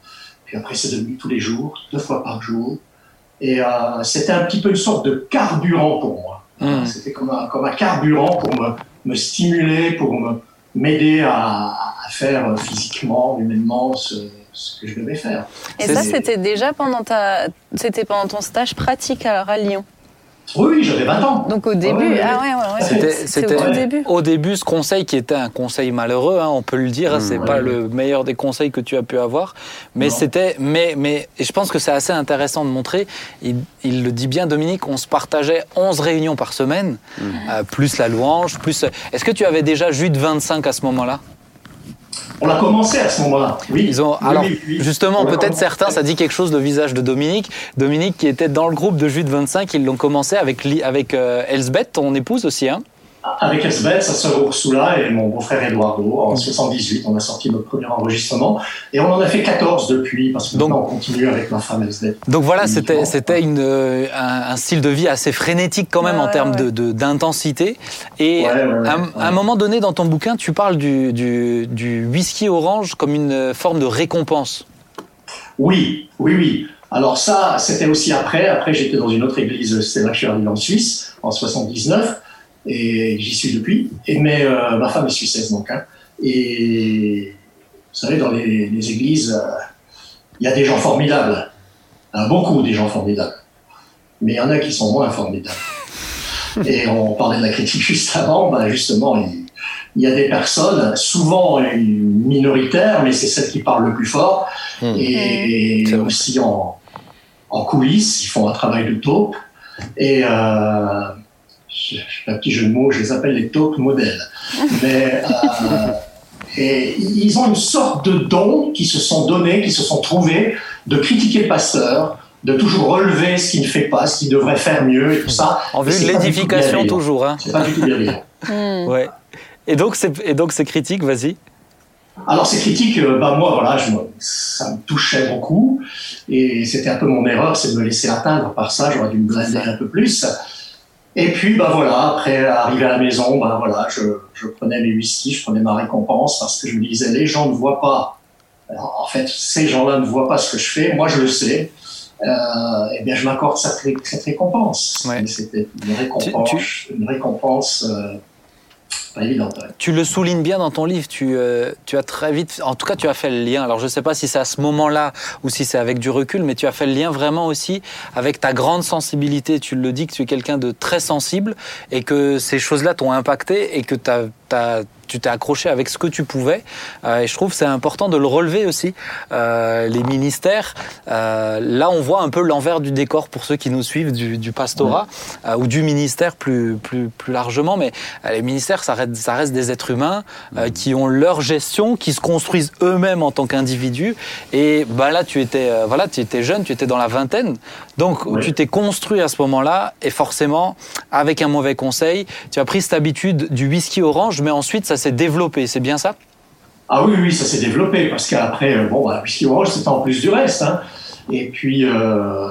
puis après c'est devenu tous les jours, deux fois par jour, et euh, c'était un petit peu une sorte de carburant pour moi. Mm. C'était comme un, comme un carburant pour me, me stimuler, pour me, m'aider à, à faire physiquement, humainement, ce, ce que je devais faire. Et ça, c'était déjà pendant ta, c'était pendant ton stage pratique alors à Lyon? Oui, oui, j'avais 20 ans. Donc au début, ouais, ouais. ah ouais, ouais, ouais. C'était, au début. au début ce conseil qui était un conseil malheureux, hein, on peut le dire, Mmh, c'est ouais. pas le meilleur des conseils que tu as pu avoir, mais c'était, mais, mais, et je pense que c'est assez intéressant de montrer. Il, il le dit bien, Dominique, on se partageait 11 réunions par semaine, euh, plus la louange, plus. Est-ce que tu avais déjà Jude 25 à ce moment-là? On a commencé à ce moment-là. Oui. Ils ont, alors, justement, peut-être certains, ça dit quelque chose le visage de Dominique. Dominique qui était dans le groupe de Jude 25, ils l'ont commencé avec, avec euh, Elsbeth, ton épouse aussi. Hein avec Elsbeth, sa sœur Ursula et mon beau-frère Eduardo. En 78, on a sorti notre premier enregistrement. Et on en a fait 14 depuis, parce que maintenant on continue avec ma femme Elsbeth. Donc voilà, c'était, c'était une, euh, un, style de vie assez frénétique quand même en termes de, d'intensité. Et à, un moment donné dans ton bouquin, tu parles du, du, du whisky orange comme une forme de récompense. Oui, oui, oui. Alors ça, c'était aussi après. Après, j'étais dans une autre église, c'est là que je suis arrivé en Suisse, en 79 et j'y suis depuis. Et, mais euh, ma femme est suissesse donc. Hein. et vous savez, dans les, églises, euh, il y a des gens formidables, beaucoup des gens formidables, mais il y en a qui sont moins formidables. Et on parlait de la critique juste avant, ben justement, il, y a des personnes, souvent minoritaires, mais c'est celles qui parlent le plus fort, hmm. et, aussi en, en, coulisses, ils font un travail de taupe. Et euh, je fais un petit jeu de mots, je les appelle les talk modèles. Mais euh, et ils ont une sorte de don qui se sont donnés, qui se sont trouvés, de critiquer le pasteur, de toujours relever ce qu'il ne fait pas, ce qu'il devrait faire mieux et tout ça. En vue de l'édification toujours. Hein. C'est pas du tout bien hmm. ouais. Et donc, et donc ces critiques, vas-y. Alors ces critiques, euh, bah moi voilà, je, ça me touchait beaucoup et c'était un peu mon erreur, c'est de me laisser atteindre par ça. J'aurais dû me blinder un peu plus. Et puis, bah voilà, après arriver à la maison, bah voilà, je, je prenais mes whisky, je prenais ma récompense parce que je me disais, les gens ne voient pas. en fait, ces gens-là ne voient pas ce que je fais, moi je le sais. Euh, et eh bien, je m'accorde cette, cette, récompense. C'était une récompense, une récompense euh, tu le soulignes bien dans ton livre. Tu, euh, tu, as très vite, en tout cas, tu as fait le lien. Alors, je ne sais pas si c'est à ce moment-là ou si c'est avec du recul, mais tu as fait le lien vraiment aussi avec ta grande sensibilité. Tu le dis que tu es quelqu'un de très sensible et que ces choses-là t'ont impacté et que tu as, as tu t'es accroché avec ce que tu pouvais. Euh, et je trouve c'est important de le relever aussi. Euh, les ministères, euh, là on voit un peu l'envers du décor pour ceux qui nous suivent du, du pastorat ou du ministère plus, plus, plus largement. Mais les ministères, ça reste, ça reste des êtres humains euh, qui ont leur gestion, qui se construisent eux-mêmes en tant qu'individus. Et bah, là tu étais, voilà, tu étais jeune, tu étais dans la vingtaine. Donc tu t'es construit à ce moment-là et forcément, avec un mauvais conseil, tu as pris cette habitude du whisky orange, mais ensuite ça s'est développé, c'est bien ça? Ah oui, oui, ça s'est développé parce qu'après, euh, bon, bah, whisky orange, c'était en plus du reste. Hein. Et puis, euh,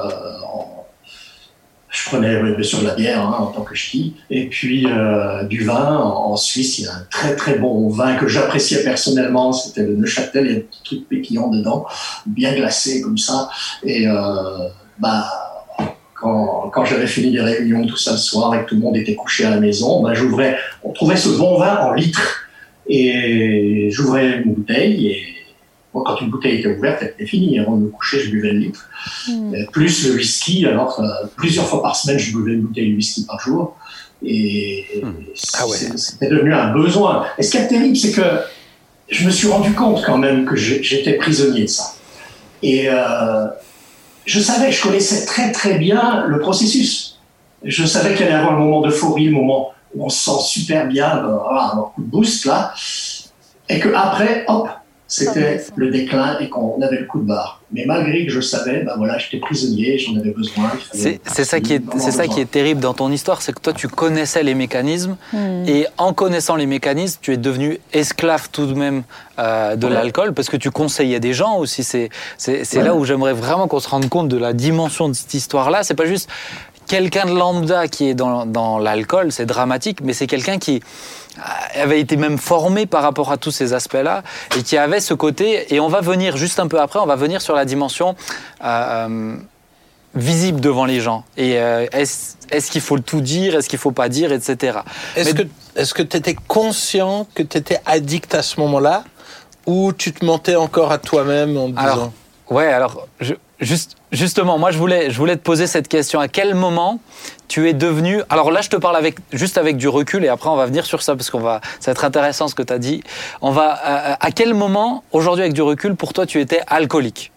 je prenais bien sûr de la bière hein, en tant que ch'ti, et puis euh, du vin. En, Suisse, il y a un très très bon vin que j'appréciais personnellement. C'était le Neuchâtel, il y a des trucs pétillants dedans, bien glacé comme ça. Et bah quand, j'avais fini les réunions, tout ça le soir, et que tout le monde était couché à la maison, ben, j'ouvrais, on trouvait ce bon vin en litres, et j'ouvrais une bouteille, quand une bouteille était ouverte, elle était finie. Avant de me coucher, je buvais le litre. Hmm. Plus le whisky, alors euh, plusieurs fois par semaine, je buvais une bouteille de whisky par jour. Et ah c'était devenu un besoin. Et ce qui est terrible, c'est que je me suis rendu compte quand même que j'étais prisonnier de ça. Et euh, je savais, je connaissais très très bien le processus. Je savais qu'il allait y avoir le moment d'euphorie, le moment où on se sent super bien, euh, un coup de boost là, et que après, hop, c'était le déclin et qu'on avait le coup de barre. Mais malgré que je savais, ben voilà, j'étais prisonnier, j'en avais besoin. C'est ça qui est, c'est ça qui est terrible dans ton histoire, c'est que toi tu connaissais les mécanismes hmm. et en connaissant les mécanismes, tu es devenu esclave tout de même euh, de l'alcool parce que tu conseillais des gens aussi. C'est c'est là où j'aimerais vraiment qu'on se rende compte de la dimension de cette histoire-là. C'est pas juste quelqu'un de lambda qui est dans, dans l'alcool, c'est dramatique, mais c'est quelqu'un qui avait été même formé par rapport à tous ces aspects-là et qui avait ce côté, et on va venir juste un peu après, on va venir sur la dimension euh, euh visible devant les gens. Et euh, est-ce qu'il faut tout dire, est-ce qu'il faut pas dire, etc. Est-ce que est-ce que tu étais conscient que tu étais addict à ce moment-là ou tu te mentais encore à toi-même en disant Ouais, alors je, juste, justement, moi je voulais, je voulais te poser cette question. À quel moment tu es devenu. Alors là, je te parle avec, juste avec du recul et après on va venir sur ça parce qu'on va. Ça va être intéressant ce que tu as dit. On va. Euh, à quel moment, aujourd'hui avec du recul, pour toi, tu étais alcoolique?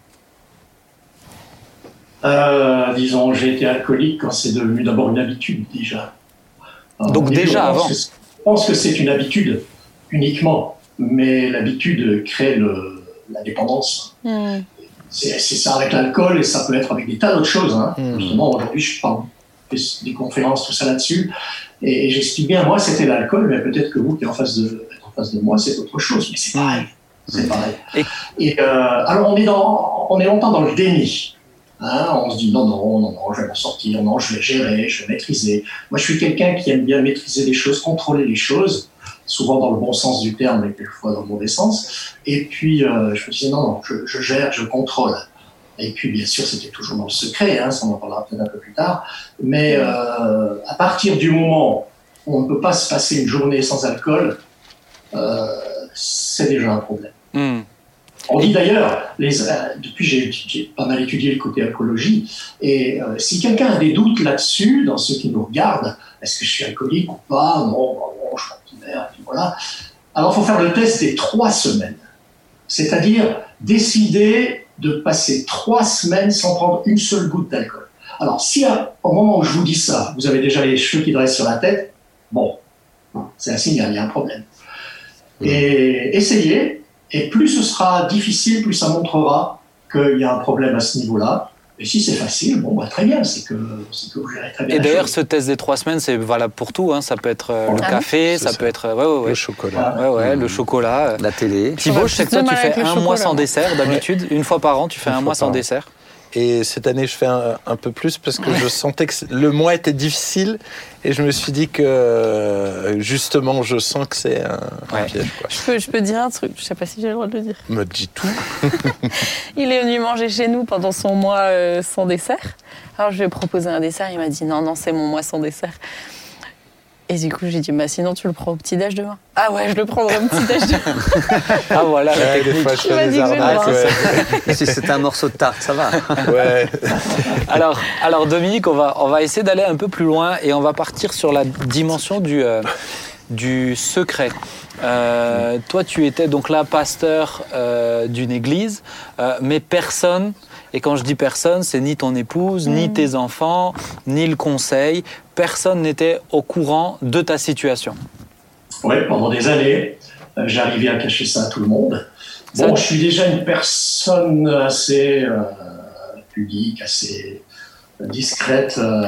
Euh, Disons, j'ai été alcoolique quand c'est devenu d'abord une habitude déjà. Donc déjà avant Je pense que c'est une habitude uniquement. mais l'habitude crée le, la dépendance. Hmm. C'est ça avec l'alcool et ça peut être avec des tas d'autres choses. Hein. Mhm. Justement, aujourd'hui, je parle des, des conférences, tout ça là-dessus. Et, et j'explique bien, moi, c'était l'alcool, mais peut-être que vous qui êtes en face de, en face de moi, c'est autre chose. Mais c'est pareil. C'est pareil. Et- Et, euh, alors, on est, dans, on est longtemps dans le déni. Hein, on se dit non, non, non, non, je vais m'en sortir, non, je vais gérer, je vais maîtriser. Moi, je suis quelqu'un qui aime bien maîtriser les choses, contrôler les choses, souvent dans le bon sens du terme, mais quelquefois dans le mauvais sens. Et puis, euh, je me disais non, non, je, je gère, je contrôle. Et puis, bien sûr, c'était toujours dans le secret, hein, ça on en parlera peut-être un peu plus tard. Mais euh, à partir du moment où on ne peut pas se passer une journée sans alcool, euh, c'est déjà un problème. Hmm. On dit d'ailleurs, depuis j'ai j'ai pas mal étudié le côté alcoologie, et euh, si quelqu'un a des doutes là-dessus, dans ceux qui nous regardent, est-ce que je suis alcoolique ou pas? Non, voilà. Alors il faut faire le test des trois semaines. C'est-à-dire décider de passer trois semaines sans prendre une seule goutte d'alcool. Alors si à- au moment où je vous dis ça, vous avez déjà les cheveux qui dressent sur la tête, bon, c'est un signal, il y a un problème. Et essayez, et plus ce sera difficile, plus ça montrera qu'il y a un problème à ce niveau-là. Et si c'est facile, bon, bah, très bien, c'est que, c'est que vous gérez très bien. Et d'ailleurs, ce test des trois semaines, c'est valable pour tout. hein. Ça peut être euh, le Ah café, ça, ça. peut être. Ouais, ouais, Le chocolat. Ouais, ouais, le chocolat. euh. La télé. Thibaut, je sais que toi, tu fais un mois sans dessert d'habitude. Une fois par an, tu fais Une un mois sans an. dessert. Et cette année, je fais un, un peu plus parce que je sentais que le mois était difficile et je me suis dit que euh, justement, je sens que c'est un, piège. Quoi. Je peux, je peux dire un truc, je sais pas si j'ai le droit de le dire. Me dis tout. Il est venu manger chez nous pendant son mois euh, sans dessert. Alors je lui ai proposé un dessert, il m'a dit non, non, c'est mon mois sans dessert. Et du coup, j'ai dit, bah sinon tu le prends au petit-déj demain. Ah ouais, je le prendrai au petit-déj demain. Ah voilà, la Ouais, des technique. fois, je fais des arnaques. Ouais. si c'est un morceau de tarte, ça va. Ouais. Alors, alors Dominique, on va, on va essayer d'aller un peu plus loin et on va partir sur la dimension du, euh, du secret. Euh, toi, tu étais donc là pasteur euh, d'une église, euh, mais personne, et quand je dis personne, c'est ni ton épouse, ni tes enfants, ni le conseil, personne n'était au courant de ta situation. Oui, pendant des années, euh, j'ai arrivé à cacher ça à tout le monde. Ça- Bon, je suis déjà une personne assez euh, pudique, assez discrète euh,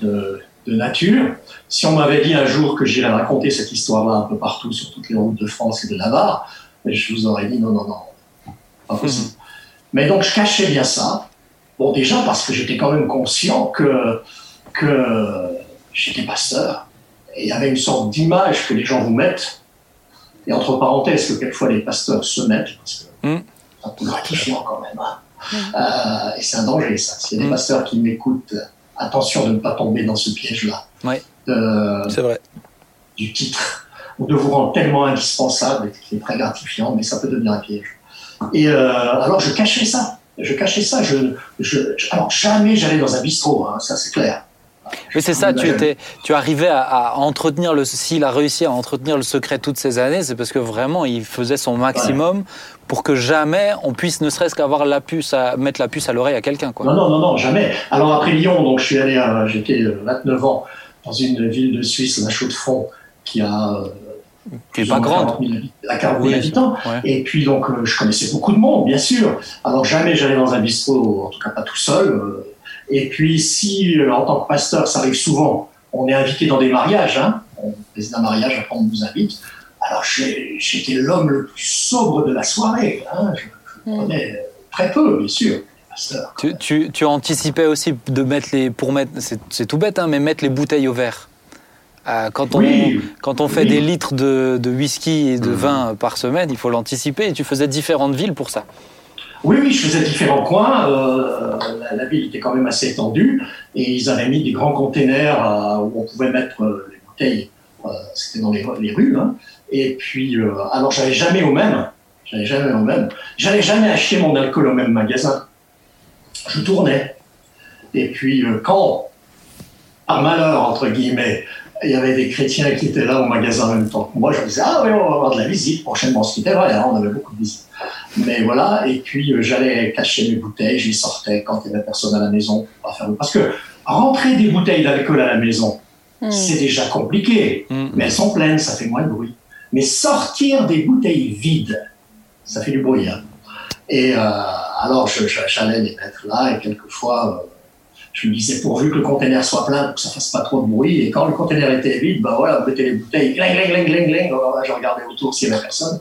de, de nature. Si on m'avait dit un jour que j'irais raconter cette histoire-là un peu partout sur toutes les routes de France et de Navarre, je vous aurais dit non, non, non, pas possible. Mais donc je cachais bien ça. Bon, déjà parce que j'étais quand même conscient que, que j'étais pasteur. Et il y avait une sorte d'image que les gens vous mettent. Et entre parenthèses, que quelquefois les pasteurs se mettent, parce que Mm. c'est un peu gratifiant quand même. hein. Euh, et c'est un danger, ça. S'il y a des Mm. pasteurs qui m'écoutent, attention de ne pas tomber dans ce piège-là. C'est vrai. du titre, ou de vous rendre tellement indispensable, qui est très gratifiant, mais ça peut devenir un piège. Et euh, alors je cachais ça. Je cachais ça. Je, je, alors jamais j'allais dans un bistrot, hein, ça c'est clair. Mais c'est ça, tu, étais, tu arrivais à, à entretenir le. S'il a réussi à entretenir le secret toutes ces années, c'est parce que vraiment il faisait son maximum pour que jamais on puisse ne serait-ce qu'avoir la puce à mettre la puce à l'oreille à quelqu'un. Quoi. Non, non, non, non, jamais. Alors après Lyon, donc je suis allé, à- j'étais euh, 29 ans dans une ville de Suisse, la Chaux-de-Fonds, qui a euh, Qui est plus pas grande. 40 000 habitants- à 40 000 Oui, habitants. ouais. Et puis donc euh, je connaissais beaucoup de monde, bien sûr. Alors jamais j'allais dans un bistrot, en tout cas pas tout seul. euh. Et puis si euh, en tant que pasteur, ça arrive souvent, on est invité dans des mariages, hein, on fait un mariage, après on nous invite. Alors j'ai- j'étais l'homme le plus sobre de la soirée. Hein. Je, je Mm. prenais très peu, bien sûr, les pasteurs. Tu, tu, tu anticipais aussi de mettre les. Pour mettre. C'est c'est tout bête, hein, mais mettre les bouteilles au verre. Euh, quand, on, Oui. quand on fait Oui. des litres de, de whisky et de vin par semaine, il faut l'anticiper et tu faisais différentes villes pour ça. Oui, oui, je faisais différents coins. euh, la, la ville était quand même assez étendue et ils avaient mis des grands containers euh, où on pouvait mettre les bouteilles. C'était dans les, les rues. hein. Et puis, alors j'allais jamais au même. J'allais jamais au même. J'allais jamais acheter mon alcool au même magasin. Je tournais. Et puis, quand, par malheur, entre guillemets, il y avait des chrétiens qui étaient là au magasin en même temps que moi, je me disais, ah oui, on va avoir de la visite prochainement. Ce qui était vrai, hein, on avait beaucoup de visites. Mais voilà, et puis euh, j'allais cacher mes bouteilles, je les sortais quand il n'y avait personne à la maison. pour pas faire- Parce que rentrer des bouteilles d'alcool à la maison, Hmm. c'est déjà compliqué. Mm. Mais elles sont pleines, ça fait moins de bruit. mais sortir des bouteilles vides, ça fait du bruit. Hein. Et euh, alors, j'allais les mettre là, et quelquefois, euh, je me disais pourvu que le conteneur soit plein, pour que ça fasse pas trop de bruit. Et quand le conteneur était vide, bah voilà, on mettait les bouteilles, gling, gling, gling, gling, Alors là, je regardais autour s'il y avait personne.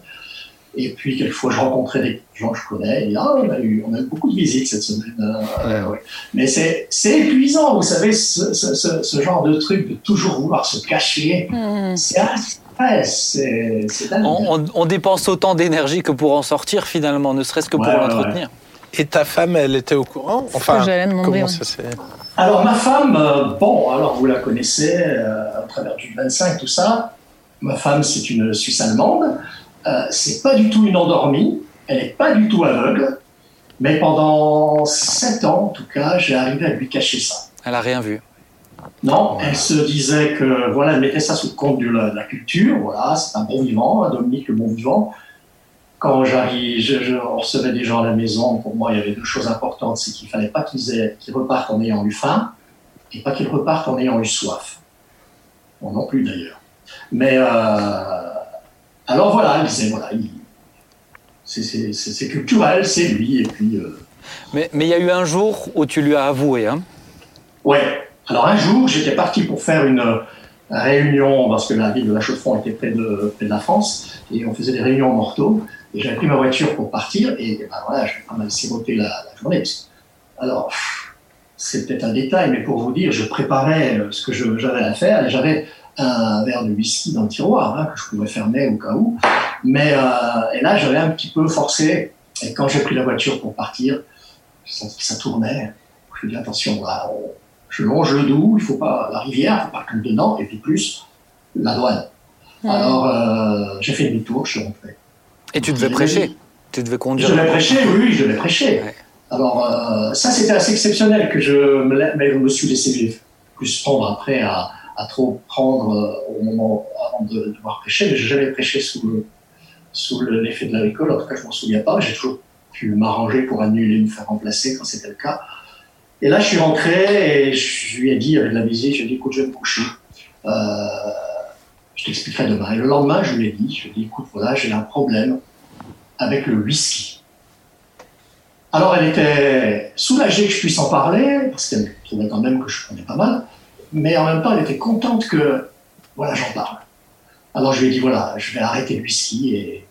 Et puis, quelquefois, je rencontrais des gens que je connais. Et ah, on a eu, on a eu beaucoup de visites cette semaine. Euh, ouais. Mais c'est, épuisant, vous savez, ce, ce, ce, genre de truc, de toujours vouloir se cacher. Mmh. C'est Ouais, on, on, dépense autant d'énergie que pour en sortir finalement, ne serait-ce que pour l'entretenir. Et ta femme, elle était au courant Enfin, comment ça s'est... Alors ma femme, euh, bon, alors vous la connaissez euh, à travers du 25, tout ça. Ma femme, c'est une Suisse allemande. Euh, c'est pas du tout une endormie. Elle n'est pas du tout aveugle. Mais pendant 7 ans, en tout cas, j'ai arrivé à lui cacher ça. Elle a rien vu. Non, elle se disait que, voilà, elle mettait ça sous le compte de la, culture, voilà, c'est un bon vivant, Dominique le bon vivant. Quand j'arrive, je, recevais des gens à la maison, pour moi, il y avait deux choses importantes, c'est qu'il fallait pas qu'ils repartent en ayant eu faim, et pas qu'ils repartent en ayant eu soif. Bon, non plus d'ailleurs. Mais, euh, alors voilà, elle disait, voilà, c'est culturel, c'est lui, et puis... Euh, mais il y a eu un jour où tu lui as avoué, hein? Ouais, alors un jour, j'étais parti pour faire une euh, réunion, parce que la ville de La chaux était près de, près de la France, et on faisait des réunions en morteau, et j'avais pris ma voiture pour partir, et, ben voilà, j'avais pas mal siroté la, la journée. Alors, c'est peut-être un détail, mais pour vous dire, je préparais euh, ce que j'avais à faire, et j'avais un verre de whisky dans le tiroir, hein, que je pouvais fermer au cas où. Mais euh, et là, j'avais un petit peu forcé, et quand j'ai pris la voiture pour partir, ça, ça tournait. Je me dis, attention, là, on, je longe le Doubs, il faut pas la rivière, il faut pas que dedans, et puis plus la douane. Alors euh, j'ai fait demi-tour, je suis rentré. Et tu devais prêcher. Tu devais conduire. Je devais prêcher, oui, je devais prêcher. Alors euh, ça c'était assez exceptionnel que je me, mais je me suis laissé plus prendre après à, trop prendre euh, au moment avant de, devoir prêcher, mais j'ai jamais prêché sous sous l'effet de l'alcool, en tout cas je m'en souviens pas, j'ai toujours pu m'arranger pour annuler, me faire remplacer quand c'était le cas. Et là, je suis rentré et je lui ai dit, avec la visite, je lui ai dit, écoute, je vais me coucher. Euh, je t'expliquerai demain. Et le lendemain, je lui ai dit, je lui ai dit, écoute, voilà, j'ai un problème avec le whisky. Alors, elle était soulagée que je puisse en parler, parce qu'elle trouvait quand même que je connais pas mal, mais en même temps, elle était contente que, voilà, j'en parle. Alors, je lui ai dit, voilà, je vais arrêter le whisky et,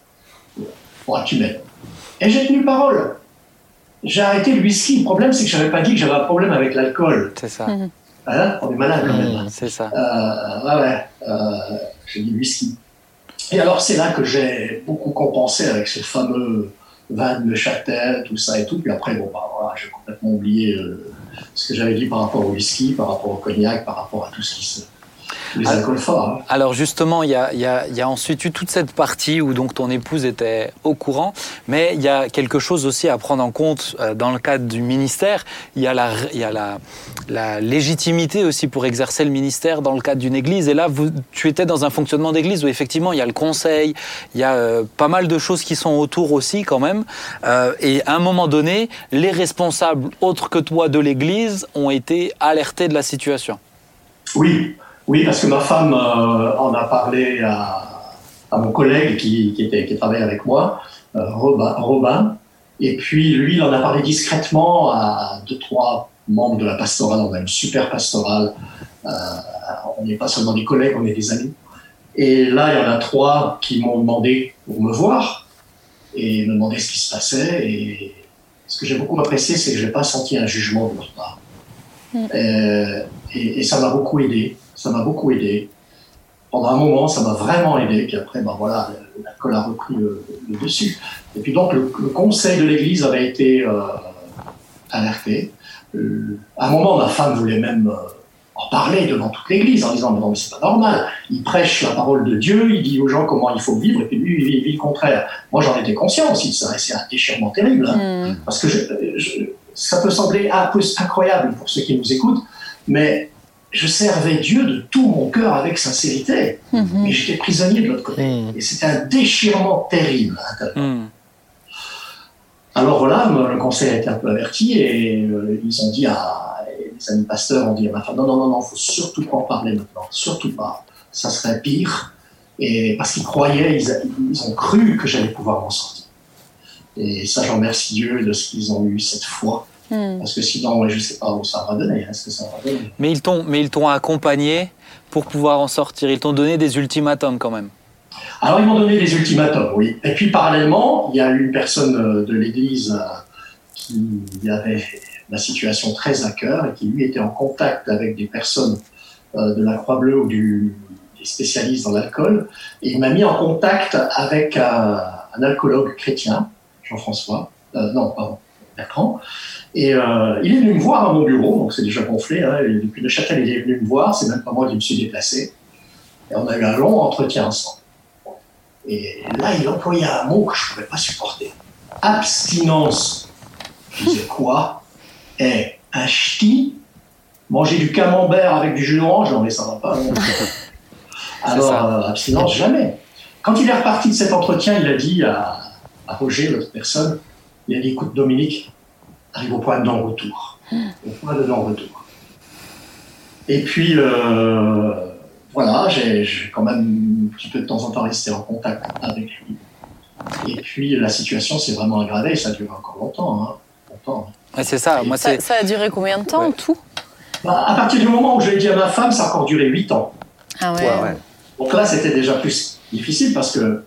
voilà, tu m'aides. Et j'ai tenu parole j'ai arrêté le whisky. Le problème, c'est que je n'avais pas dit que j'avais un problème avec l'alcool. C'est ça. Hein? On est malade quand même. Mhm, c'est ça. Euh, ouais, ouais. Euh, j'ai dit whisky. Et alors, c'est là que j'ai beaucoup compensé avec ce fameux vin de Neuchâtel, tout ça et tout. Puis après, bon, bah, voilà, j'ai complètement oublié euh, ce que j'avais dit par rapport au whisky, par rapport au cognac, par rapport à tout ce qui se les alcools forts. Hein. Alors justement, il y a, y, a, y a, ensuite eu toute cette partie où donc ton épouse était au courant, mais il y a quelque chose aussi à prendre en compte euh, dans le cadre du ministère. Il y a, la, y a la, la, légitimité aussi pour exercer le ministère dans le cadre d'une église. Et là, vous, tu étais dans un fonctionnement d'église où effectivement il y a le conseil, il y a euh, pas mal de choses qui sont autour aussi quand même. Euh, et à un moment donné, les responsables autres que toi de l'église ont été alertés de la situation. Oui, oui, parce que ma femme euh, en a parlé à, à mon collègue qui, qui, était, qui travaillait avec moi, euh, Robin, Robin, et puis lui, il en a parlé discrètement à deux, trois membres de la pastorale. On a une super pastorale. Euh, on n'est pas seulement des collègues, on est des amis. Et là, il y en a trois qui m'ont demandé pour me voir et me demander ce qui se passait. Et ce que j'ai beaucoup apprécié, c'est que je n'ai pas senti un jugement de leur part. Mm. Euh, et, et, ça m'a beaucoup aidé ça m'a beaucoup aidé. Pendant un moment, ça m'a vraiment aidé. Puis après, ben voilà, l'alcool a repris le, dessus. Et puis donc, le, conseil de l'Église avait été euh, alerté. Euh, à un moment, ma femme voulait même euh, en parler devant toute l'Église en disant mais non, mais c'est pas normal. Il prêche la parole de Dieu, il dit aux gens comment il faut vivre, et puis lui, il vit, le contraire. Moi, j'en étais conscient aussi. C'est un déchirement terrible. Hein. Mm. Parce que ça peut sembler un peu incroyable pour ceux qui nous écoutent, mais je servais Dieu de tout mon cœur avec sincérité, mhm. mais j'étais prisonnier de l'autre côté. Mhm. Et c'était un déchirement terrible. Mhm. Alors voilà, le conseil a été un peu averti et euh, ils ont dit à les amis pasteurs ont dit à ma femme non non non non, faut surtout pas en parler maintenant, surtout pas. Ça serait pire. Et parce qu'ils croyaient, ils, ont cru que j'allais pouvoir m'en sortir. Et ça, j'en remercie Dieu de ce qu'ils ont eu cette foi. Hmm. Parce que sinon, je ne sais pas où ça va donner. Hein, ce que ça va donner. Mais ils t'ont, mais ils t'ont accompagné pour pouvoir en sortir. Ils t'ont donné des ultimatums quand même. Alors ils m'ont donné des ultimatums, oui. Et puis parallèlement, il y a une personne euh, de l'Église euh, qui avait la situation très à cœur et qui lui était en contact avec des personnes euh, de la Croix-Bleue ou du, des spécialistes dans l'alcool. Et il m'a mis en contact avec un, alcoologue chrétien, Jean-François, non, pardon, Bertrand. Et il est venu me voir à mon bureau, donc c'est déjà gonflé. Hein, depuis le Châtel, il est venu me voir, c'est même pas moi qui me suis déplacé. Et on a eu un long entretien ensemble. Et là, il employait un mot que je ne pouvais pas supporter. Abstinence. Je disais quoi? Eh, un ch'ti? Manger du camembert avec du jus d'orange? Non, mais ça va pas. Alors, euh, abstinence, jamais. Quand il est reparti de cet entretien, il a dit à, Roger, l'autre personne, il a dit écoute, Dominique, arrive au point de non-retour. Au point de non-retour. Et puis, euh, voilà, j'ai quand même un petit peu de temps en temps resté en contact avec lui. Et puis la situation s'est vraiment aggravée et ça a duré encore longtemps. Hein. longtemps. c'est ça. Moi, ça, ça, a duré combien de temps tout? Bah, À partir du moment où je l'ai dit à ma femme, ça a encore duré 8 ans. Ah ouais. Donc là, c'était déjà plus difficile parce que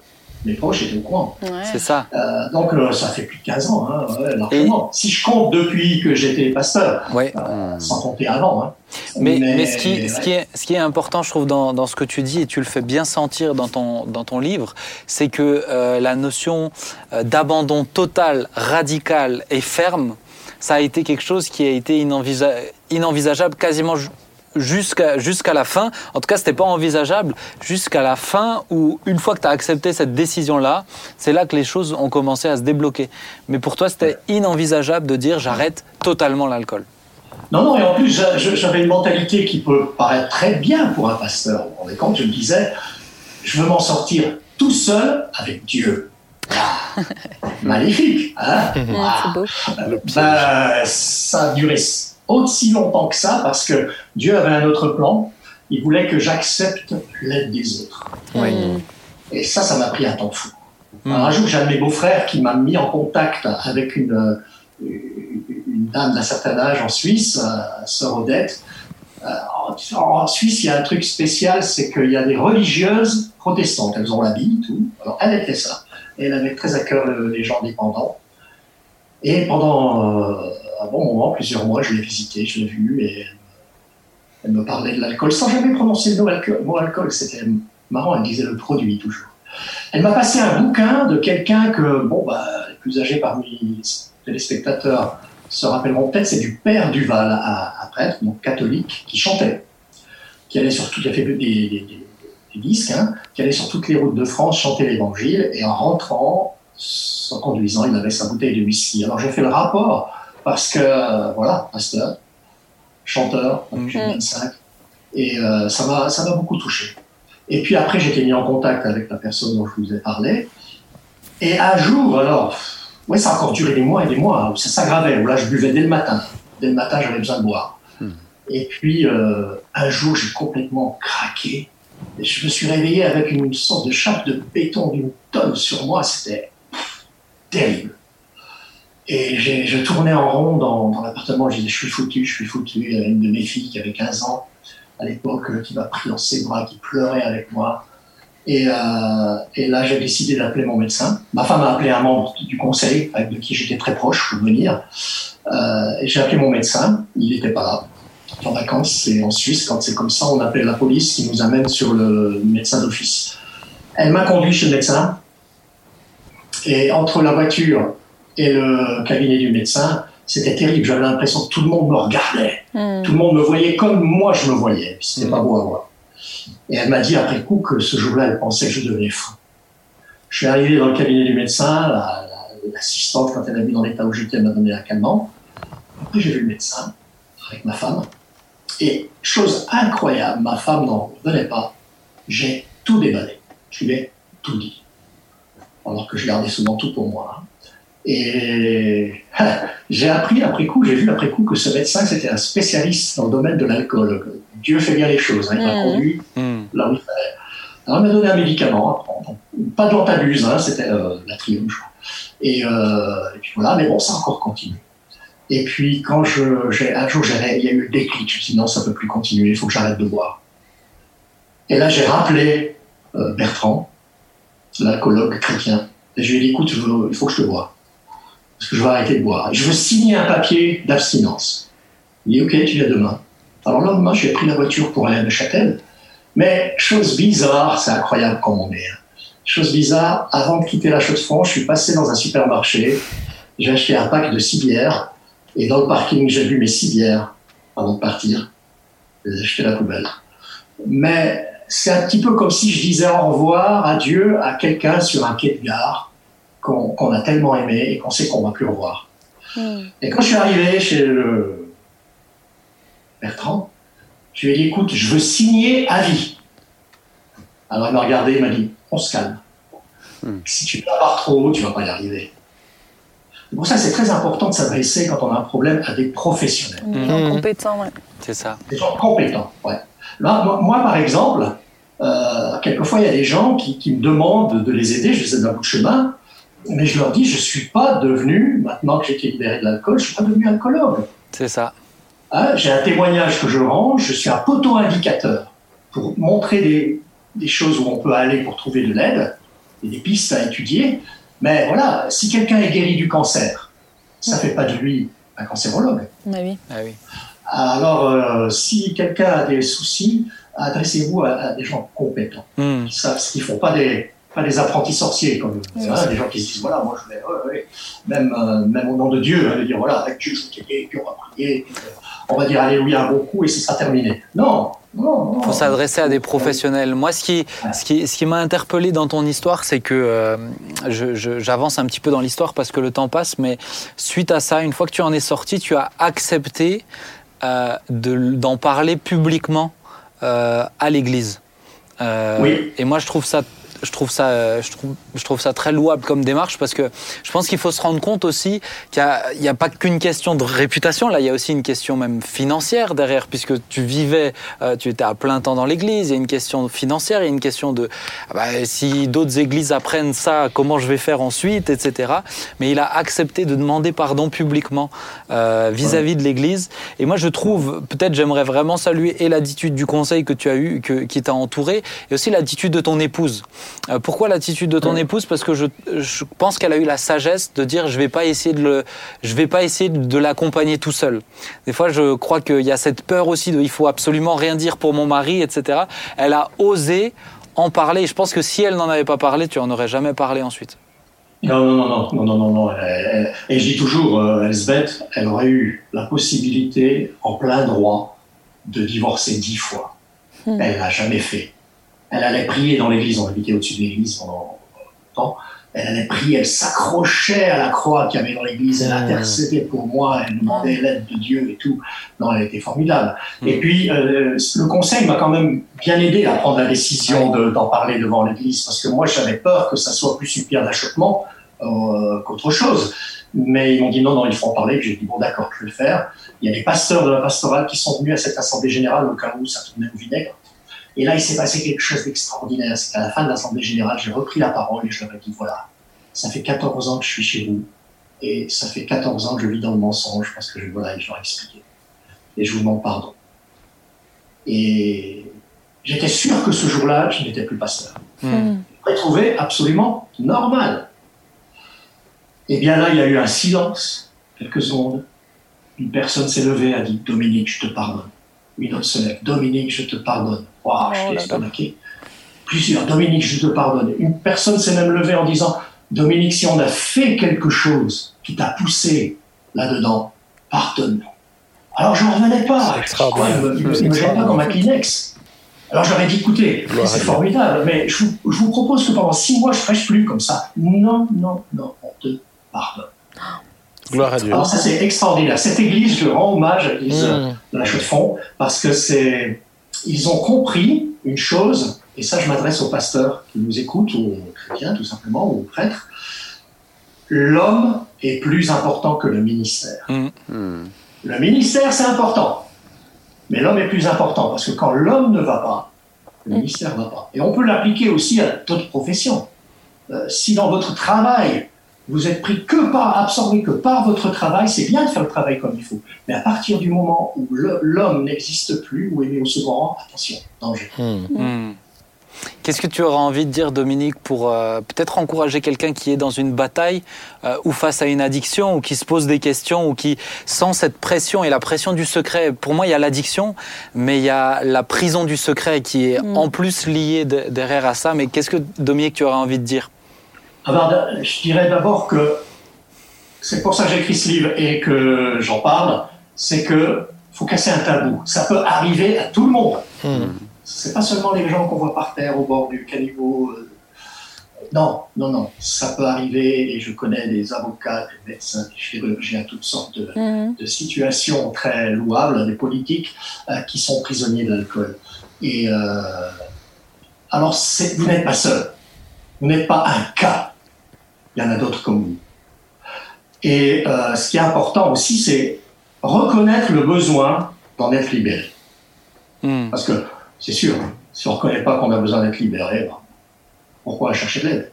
mes proches étaient au courant. C'est ça. Euh, donc euh, ça fait plus de 15 ans, hein, largement. Si je compte depuis que j'étais pasteur, euh, sans compter avant. Hein. Mais, mais, ce, qui, ce, qui est, ce qui est important, je trouve, dans, dans, ce que tu dis, et tu le fais bien sentir dans ton, dans ton livre, c'est que la notion d'abandon total, radical et ferme, ça a été quelque chose qui a été inenvisageable quasiment jusqu'à jusqu'à la fin. En tout cas, c'était pas envisageable jusqu'à la fin où, une fois que tu as accepté cette décision-là, c'est là que les choses ont commencé à se débloquer. Mais pour toi, c'était inenvisageable de dire j'arrête totalement l'alcool. Non, non, et en plus, j'avais une mentalité qui peut paraître très bien pour un pasteur. Vous vous je me disais, je veux m'en sortir tout seul avec Dieu. Magnifique, hein? C'est beau. Ben, ça a duré aussi longtemps que ça parce que Dieu avait un autre plan. Il voulait que j'accepte l'aide des autres. Et ça, ça m'a pris un temps fou. Hmm. un jour, j'ai un de mes beaux-frères qui m'a mis en contact avec une, une dame d'un certain âge en Suisse, euh, sœur Odette. Euh, en Suisse, il y a un truc spécial, c'est qu'il y a des religieuses protestantes. Elles ont l'habit, tout. Alors, elle était ça. Et elle avait très à cœur les gens dépendants. Et pendant euh, un bon moment, plusieurs mois, je l'ai visité, je l'ai vu, et elle me parlait de l'alcool sans jamais prononcer le mot alcool. C'était marrant, elle disait le produit toujours. Elle m'a passé un bouquin de quelqu'un que, bon, bah, les plus âgés parmi les téléspectateurs se rappelleront peut-être, c'est du père Duval, un, prêtre, donc catholique, qui chantait, qui allait sur qui a fait des, disques, hein, qui allait sur toutes les routes de France chanter l'évangile, et en rentrant, en conduisant, il avait sa bouteille de whisky. Alors j'ai fait le rapport parce que, euh, voilà, pasteur, chanteur, depuis 25, mm. et euh, ça m'a beaucoup touché. Et puis après, été mis en contact avec la personne dont je vous ai parlé. Et un jour, alors, ouais, ça a encore duré des mois et des mois, hein, ça s'aggravait, là, je buvais dès le matin. Dès le matin, j'avais besoin de boire. Mm. Et puis, euh, un jour, j'ai complètement craqué. Et je me suis réveillé avec une sorte de chape de béton d'une tonne sur moi. C'était terrible. Et je tournais en rond dans, l'appartement, je disais, je suis foutu, je suis foutu. Il y avait une de mes filles qui avait 15 ans à l'époque, qui m'a pris dans ses bras, qui pleurait avec moi. Et, euh, et là, j'ai décidé d'appeler mon médecin. Ma femme a appelé un membre du conseil, avec de qui j'étais très proche, pour venir. Euh, j'ai appelé mon médecin, il n'était pas là. En vacances, c'est en Suisse, quand c'est comme ça, on appelle la police qui nous amène sur le médecin d'office. Elle m'a conduit chez le médecin. Et entre la voiture et le cabinet du médecin, c'était terrible. J'avais l'impression que tout le monde me regardait. Hmm. Tout le monde me voyait comme moi je me voyais. C'était pas beau à voir. Et elle m'a dit après coup que ce jour-là, elle pensait que je devenais fou. Je suis arrivé dans le cabinet du médecin, l'assistante, quand elle a vu dans l'état où j'étais, m'a donné un calmant. Après, j'ai vu le médecin avec ma femme. Et chose incroyable, ma femme n'en venait pas. J'ai tout déballé. Je lui ai tout dit. Alors que je gardais souvent tout pour moi. Hein. Et j'ai appris après coup, j'ai vu après coup que ce médecin, c'était un spécialiste dans le domaine de l'alcool. Dieu fait bien les choses, hein, il m'a mmh. conduit mmh. là où il fallait. Alors, elle m'a donné un médicament à prendre. Pas de l'antabuse, hein, c'était euh, la triumph, je crois. Et, euh, et, puis voilà, mais bon, ça a encore continué. Et puis, quand je, j'ai, un jour, il y a eu le déclic. Je me suis dit, non, ça peut plus continuer, il faut que j'arrête de boire. Et là, j'ai rappelé euh, Bertrand, l'alcoologue chrétien. Et je lui ai dit, écoute, il faut que je te bois. Parce que je vais arrêter de boire. Je veux signer un papier d'abstinence. Il dit, ok, tu viens demain. Alors le lendemain, j'ai pris la voiture pour aller à Neuchâtel. Mais chose bizarre, c'est incroyable comme on est. Hein. Chose bizarre, avant de quitter la Chaux-de-France, je suis passé dans un supermarché. J'ai acheté un pack de six bières. Et dans le parking, j'ai vu mes six bières avant de partir. J'ai acheté la poubelle. Mais c'est un petit peu comme si je disais au revoir, adieu à quelqu'un sur un quai de gare qu'on a tellement aimé et qu'on sait qu'on va plus revoir. Hmm. Et quand je suis arrivé chez le Bertrand, je lui ai dit, écoute, je veux signer à vie. Alors il m'a regardé, il m'a dit, on se calme. Hmm. Si tu pars trop haut, tu vas pas y arriver. Pour ça, c'est très important de s'adresser quand on a un problème à des professionnels. Des gens hmm. compétents, ouais. C'est ça. Des gens compétents, ouais. Là, moi, par exemple, euh, quelquefois, il y a des gens qui, qui, me demandent de les aider, je les aide d'un bout de chemin, mais je leur dis, je ne suis pas devenu, maintenant que j'ai été libéré de l'alcool, je ne suis pas devenu alcoologue. C'est ça. Hein, j'ai un témoignage que je rends, je suis un poteau indicateur pour montrer des, des choses où on peut aller pour trouver de l'aide et des pistes à étudier. Mais voilà, si quelqu'un est guéri du cancer, ça ne fait pas de lui un cancérologue. Ah oui. Ah oui. Alors, euh, si quelqu'un a des soucis, adressez-vous à, des gens compétents, hmm. qui savent ce qu'ils font, pas des, pas des apprentis sorciers, comme des gens qui se disent voilà, moi je vais, même, euh, même au nom de Dieu, hein, de dire voilà, avec Dieu je vais t'aider, puis on va prier, puis, euh, on va dire Alléluia un bon coup et ce sera terminé. Non, il faut s'adresser à des professionnels. Moi, ce qui, ce qui, ce qui m'a interpellé dans ton histoire, c'est que euh, j'avance un petit peu dans l'histoire parce que le temps passe, mais suite à ça, une fois que tu en es sorti, tu as accepté euh, d'en parler publiquement euh, à l'Église. oui. Et moi, je trouve ça je trouve ça, euh, je trouve, je trouve ça très louable comme démarche parce que je pense qu'il faut se rendre compte aussi qu'il n'y a, a, pas qu'une question de réputation. Là, il y a aussi une question même financière derrière, puisque tu vivais, euh, tu étais à plein temps dans l'église. Il y a une question financière, il y a une question de ah bah, si d'autres églises apprennent ça, comment je vais faire ensuite, etc. Mais il a accepté de demander pardon publiquement euh, vis-à-vis de l'église. Et moi, je trouve, peut-être, j'aimerais vraiment saluer et l'attitude du conseil que tu as eu, que, qui t'a entouré, et aussi l'attitude de ton épouse. Euh, pourquoi l'attitude de ton épouse? Parce que je, pense qu'elle a eu la sagesse de dire je vais pas essayer de le, je vais pas essayer de l'accompagner tout seul. Des fois, je crois qu'il y a cette peur aussi de il faut absolument rien dire pour mon mari, etc. Elle a osé en parler. je pense que si elle n'en avait pas parlé, tu en aurais jamais parlé ensuite. Non, non, non, non, non, non, non. et je dis toujours, euh, Elsbeth, elle aurait eu la possibilité, en plein droit, de divorcer dix fois. Hmm. Elle l'a jamais fait. Elle allait prier dans l'église, on habitait au-dessus de l'église pendant longtemps. Elle allait prier, elle s'accrochait à la croix qu'il y avait dans l'église, elle intercédait pour moi, elle demandait l'aide de Dieu et tout. Non, elle était formidable. Et puis, euh, le conseil m'a quand même bien aidé à prendre la décision d'en parler devant l'église, parce que moi, j'avais peur que ça soit plus une pierre d'achoppement euh, qu'autre chose. Mais ils m'ont dit non, non, il faut en parler. J'ai dit bon, d'accord, je vais le faire. Il y a des pasteurs de la pastorale qui sont venus à cette assemblée générale au cas où ça tournait au vinaigre. Et là, il s'est passé quelque chose d'extraordinaire. C'est qu'à la fin de l'Assemblée générale, j'ai repris la parole et je leur ai dit, voilà, ça fait 14 ans que je suis chez vous. Et ça fait 14 ans que je vis dans le mensonge parce que je, voilà, je leur ai expliqué. Et je vous demande pardon. Et j'étais sûr que ce jour-là, je n'étais plus pasteur. Mmh. Je trouvé absolument normal. Et bien là, il y a eu un silence, quelques secondes. Une personne s'est levée, a dit Dominique, je te pardonne. Une autre se lève Dominique, je te pardonne. Waouh, je suis estomaqué. Plusieurs, Dominique, je te pardonne. Une personne s'est même levée en disant, Dominique, si on a fait quelque chose qui t'a poussé là-dedans, pardonne-nous. Alors je n'en revenais pas. il ne me, jette pas dans ma Kleenex. Alors j'aurais dit, écoutez, c'est formidable, mais je vous, propose que pendant six mois, je ne prêche plus comme ça. Non, non, non, on te pardonne. Gloire à Dieu. Alors ça, c'est extraordinaire. Cette église, je rends hommage à l'église mmh. de la Chaux-de-Fonds, parce que c'est ils ont compris une chose, et ça je m'adresse aux pasteurs qui nous écoutent, ou aux chrétiens tout simplement, ou aux prêtres, l'homme est plus important que le ministère. Mm. Mm. Le ministère c'est important, mais l'homme est plus important, parce que quand l'homme ne va pas, Le mystère ne va pas. Et on peut l'appliquer aussi à d'autres professions. Euh, si dans votre travail, vous êtes pris que par, absorbé que par votre travail, c'est bien de faire le travail comme il faut. Mais à partir du moment où l'homme n'existe plus, ou est mis au second rang, attention, danger. Hmm. Hmm. Qu'est-ce que tu auras envie de dire, Dominique, pour euh, peut-être encourager quelqu'un qui est dans une bataille euh, ou face à une addiction ou qui se pose des questions ou qui sent cette pression et la pression du secret? Pour moi, il y a l'addiction, mais il y a la prison du secret qui est mm. en plus liée derrière à ça. Mais qu'est-ce que, Dominique, tu auras envie de dire? Alors, Je dirais d'abord que c'est pour ça que j'écris ce livre et que j'en parle, c'est que faut casser un tabou. Ça peut arriver à tout le monde. Mm c'est pas seulement les gens qu'on voit par terre au bord du caniveau. Euh, non, non, non, ça peut arriver et je connais des avocats, des médecins, des chirurgiens, toutes sortes de, mhm. situations très louables, des politiques euh, qui sont prisonniers de l'alcool. Et euh, alors, vous n'êtes pas seul, vous n'êtes pas un cas, il y en a d'autres comme vous. Et ce qui est important aussi, c'est reconnaître le besoin d'en être libéré. Mhm. Parce que c'est sûr. Si on ne reconnaît pas qu'on a besoin d'être libéré, ben, pourquoi chercher de l'aide?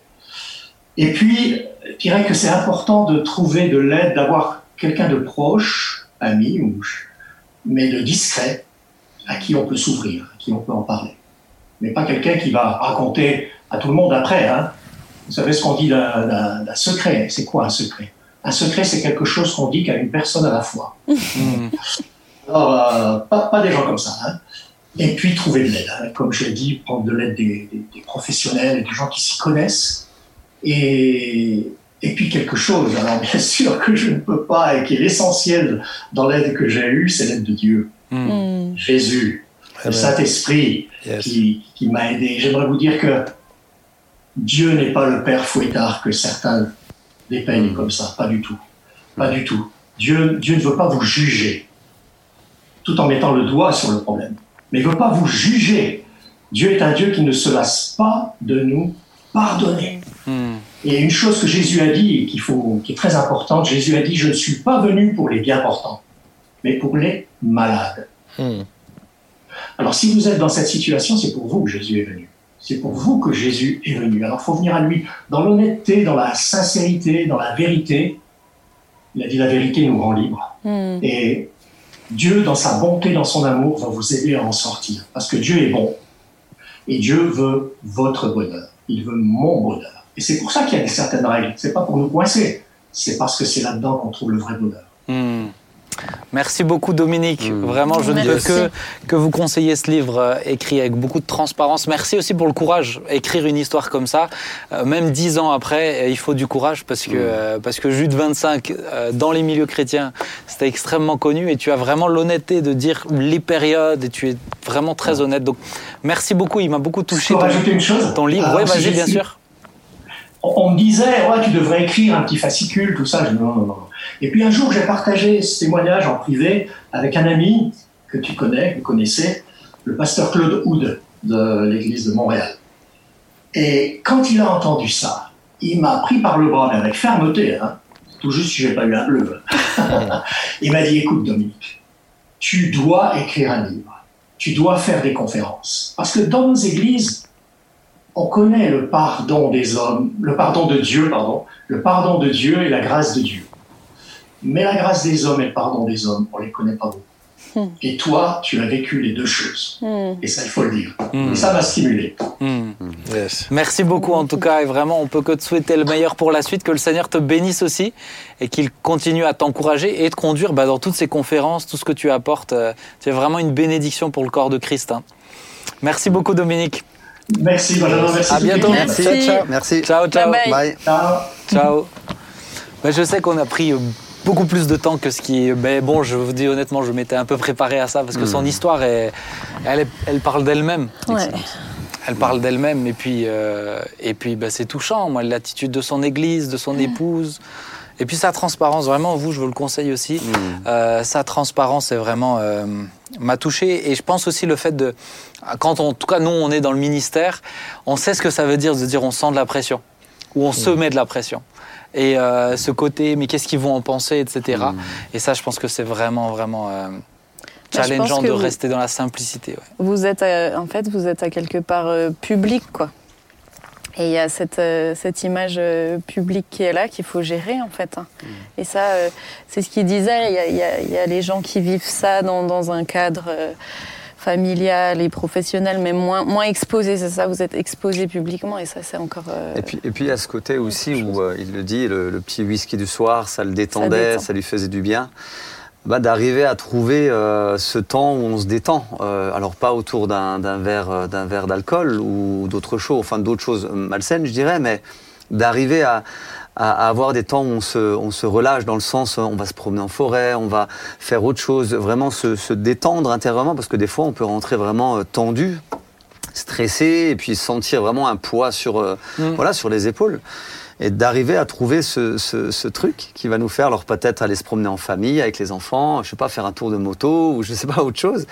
Et puis, je dirais que c'est important de trouver de l'aide, d'avoir quelqu'un de proche, ami, ou, mais de discret, à qui on peut s'ouvrir, à qui on peut en parler. Mais pas quelqu'un qui va raconter à tout le monde après. Hein. Vous savez ce qu'on dit d'un secret. C'est quoi un secret? Un secret, c'est quelque chose qu'on dit qu'à une personne à la fois. Alors, euh, pas, pas, des gens comme ça. Hein. Et puis trouver de l'aide. Hein. Comme je l'ai dit, prendre de l'aide des, des, des, professionnels, des gens qui s'y connaissent. Et, et puis quelque chose, alors bien sûr que je ne peux pas et qui est l'essentiel dans l'aide que j'ai eue, c'est l'aide de Dieu. Hmm. Hmm. Jésus, le Saint-Esprit qui, qui m'a aidé. J'aimerais vous dire que Dieu n'est pas le Père fouettard que certains dépeignent comme ça, pas du tout. Pas du tout. Dieu, Dieu ne veut pas vous juger, tout en mettant le doigt sur le problème mais il ne veut pas vous juger. Dieu est un Dieu qui ne se lasse pas de nous pardonner. Hmm. Et une chose que Jésus a dit, qui, faut, qui est très importante, Jésus a dit, je ne suis pas venu pour les bien portants, mais pour les malades. Alors si vous êtes dans cette situation, c'est pour vous que Jésus est venu. C'est pour vous que Jésus est venu. Alors il faut venir à lui dans l'honnêteté, dans la sincérité, dans la vérité. Il a dit la vérité nous rend libres. Hmm. Et Dieu, dans sa bonté, dans son amour, va vous aider à en sortir. Parce que Dieu est bon. Et Dieu veut votre bonheur. Il veut mon bonheur. Et c'est pour ça qu'il y a certaines règles. C'est pas pour nous coincer. C'est parce que c'est là-dedans qu'on trouve le vrai bonheur. Hmm. Merci beaucoup Dominique. Mm. Vraiment, je ne peux que, que vous conseiller ce livre euh, écrit avec beaucoup de transparence. Merci aussi pour le courage. Écrire une histoire comme ça, euh, même dix ans après, euh, il faut du courage parce que, mm. parce que Jude 25, dans les milieux chrétiens, c'était extrêmement connu et tu as vraiment l'honnêteté de dire les périodes et tu es vraiment très honnête. Donc merci beaucoup, il m'a beaucoup touché. Je peux rajouter une chose? Ton livre, oui, vas-y, bien sûr. On me disait, ouais, tu devrais écrire un petit fascicule, tout ça. Je non, non, non. Et puis un jour, j'ai partagé ce témoignage en privé avec un ami que tu connais, que vous connaissez, le pasteur Claude Houd de l'église de Montréal. Et quand il a entendu ça, il m'a pris par le bras, mais avec fermeté, hein, tout juste si j'ai pas eu un bleu. il m'a dit, écoute Dominique, tu dois écrire un livre, tu dois faire des conférences. Parce que dans nos églises, on connaît le pardon des hommes, le pardon de Dieu, pardon, le pardon de Dieu et la grâce de Dieu. Mais la grâce des hommes et le pardon des hommes, on ne les connaît pas beaucoup. Hmm. Et toi, tu as vécu les deux choses. Hmm. Et ça, il faut le dire. Hmm. Et ça m'a stimulé. Merci beaucoup en tout cas. Et vraiment, on peut que te souhaiter le meilleur pour la suite. Que le Seigneur te bénisse aussi et qu'il continue à t'encourager et te conduire bah, dans toutes ces conférences, tout ce que tu apportes. Euh, tu es vraiment une bénédiction pour le corps de Christ. Hein. Merci beaucoup, Dominique. Merci, Benjamin. Merci. À bientôt. Merci. Ciao, Merci. Ciao, ciao. Bye. Ciao. Ciao. Bah, je sais qu'on a pris euh, beaucoup plus de temps que ce qui. Mais bon, je vous dis honnêtement, je m'étais un peu préparé à ça parce que son hmm. histoire, est, elle, elle parle d'elle-même. Elle parle d'elle-même et puis, euh, et puis bah, c'est touchant, moi, l'attitude de son église, de son épouse. Et puis sa transparence, vraiment, vous, je vous le conseille aussi. Hmm. Euh, sa transparence, est vraiment euh, m'a touché. Et je pense aussi le fait de, quand on, en tout cas nous, on est dans le ministère, on sait ce que ça veut dire de dire on sent de la pression ou on se hmm. met de la pression et euh, ce côté, mais qu'est-ce qu'ils vont en penser, etc. Mm. Et ça, je pense que c'est vraiment, vraiment. Euh, challengeant de rester dans la simplicité. Vous êtes, en fait, vous êtes à quelque part public, quoi. Et il y a cette, euh, cette image euh, publique qui est là qu'il faut gérer en fait. Hein. Mm. Et ça, euh, c'est ce qu'il disait. Il y, a, il, y a, il y, a, les gens qui vivent ça dans, dans un cadre familial et professionnel, mais moins, moins exposé. C'est ça, vous êtes exposé publiquement et ça, c'est encore. Et puis, et puis il y a ce côté aussi où il le dit, le, le, petit whisky du soir, ça le détendait, ça, ça lui faisait du bien bah, d'arriver à trouver euh, ce temps où on se détend. Euh, alors pas autour d'un verre euh, d'un verre d'alcool ou d'autres choses, enfin d'autres choses malsaines, je dirais, mais d'arriver à, à, avoir des temps où on se, on se relâche dans le sens on va se promener en forêt, on va faire autre chose, vraiment se, se détendre intérieurement parce que des fois on peut rentrer vraiment tendu, stressé et puis sentir vraiment un poids sur, mmh. voilà, sur les épaules et d'arriver à trouver ce, ce, ce, truc qui va nous faire, alors peut-être aller se promener en famille avec les enfants, je sais pas, faire un tour de moto ou je sais pas autre chose,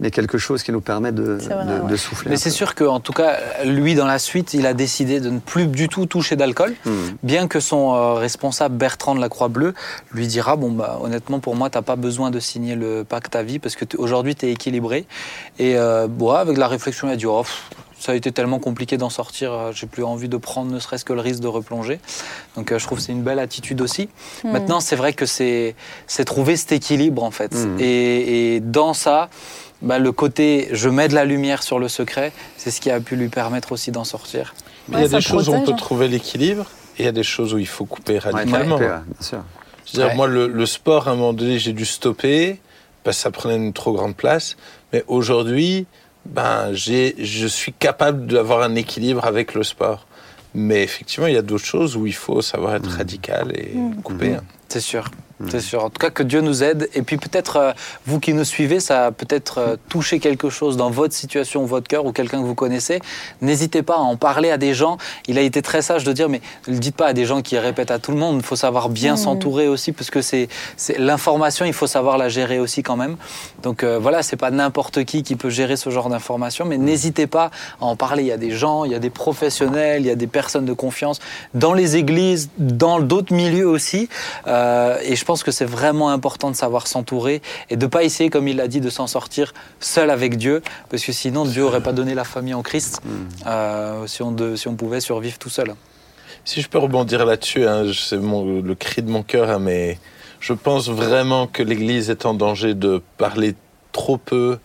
mais quelque chose qui nous permet de, de, de souffler. Mais c'est sûr qu'en tout cas, lui dans la suite, il a décidé de ne plus du tout toucher d'alcool, hmm. bien que son euh, responsable Bertrand de la Croix Bleue lui dira bon bah honnêtement pour moi t'as pas besoin de signer le pacte à vie parce que aujourd'hui tu es équilibré et euh, bon, avec la réflexion il a dit oh, ça a été tellement compliqué d'en sortir, euh, j'ai plus envie de prendre ne serait-ce que le risque de replonger. Donc euh, je trouve que c'est une belle attitude aussi. Hmm. Maintenant, c'est vrai que c'est trouver cet équilibre en fait. Hmm. Et, et, dans ça, bah, le côté je mets de la lumière sur le secret, c'est ce qui a pu lui permettre aussi d'en sortir. il y a des choses où on peut hein. trouver l'équilibre et il y a des choses où il faut couper radicalement. Ouais, bien sûr. Je veux dire, moi, le, le, sport, à un moment donné, j'ai dû stopper parce que ça prenait une trop grande place. Mais aujourd'hui, ben, je suis capable d'avoir un équilibre avec le sport. Mais effectivement, il y a d'autres choses où il faut savoir être mmh. radical et mmh. couper. Hein. C'est sûr. C'est sûr. En tout cas, que Dieu nous aide. Et puis peut-être, euh, vous qui nous suivez, ça a peut-être euh, touché quelque chose dans votre situation, votre cœur, ou quelqu'un que vous connaissez. N'hésitez pas à en parler à des gens. Il a été très sage de dire, mais ne le dites pas à des gens qui répètent à tout le monde. Il faut savoir bien mm. s'entourer aussi, parce que c'est l'information, il faut savoir la gérer aussi quand même. Donc euh, voilà, c'est pas n'importe qui qui peut gérer ce genre d'information, mais n'hésitez pas à en parler. Il y a des gens, il y a des professionnels, il y a des personnes de confiance dans les églises, dans d'autres milieux aussi. et je pense que c'est vraiment important de savoir s'entourer et de ne pas essayer, comme il l'a dit, de s'en sortir seul avec Dieu, parce que sinon Dieu n'aurait pas donné la famille en Christ hmm. euh, si, on si on pouvait survivre tout seul. Si je peux rebondir là-dessus, hein, c'est le cri de mon cœur, hein, mais je pense vraiment que l'Église est en danger de parler trop peu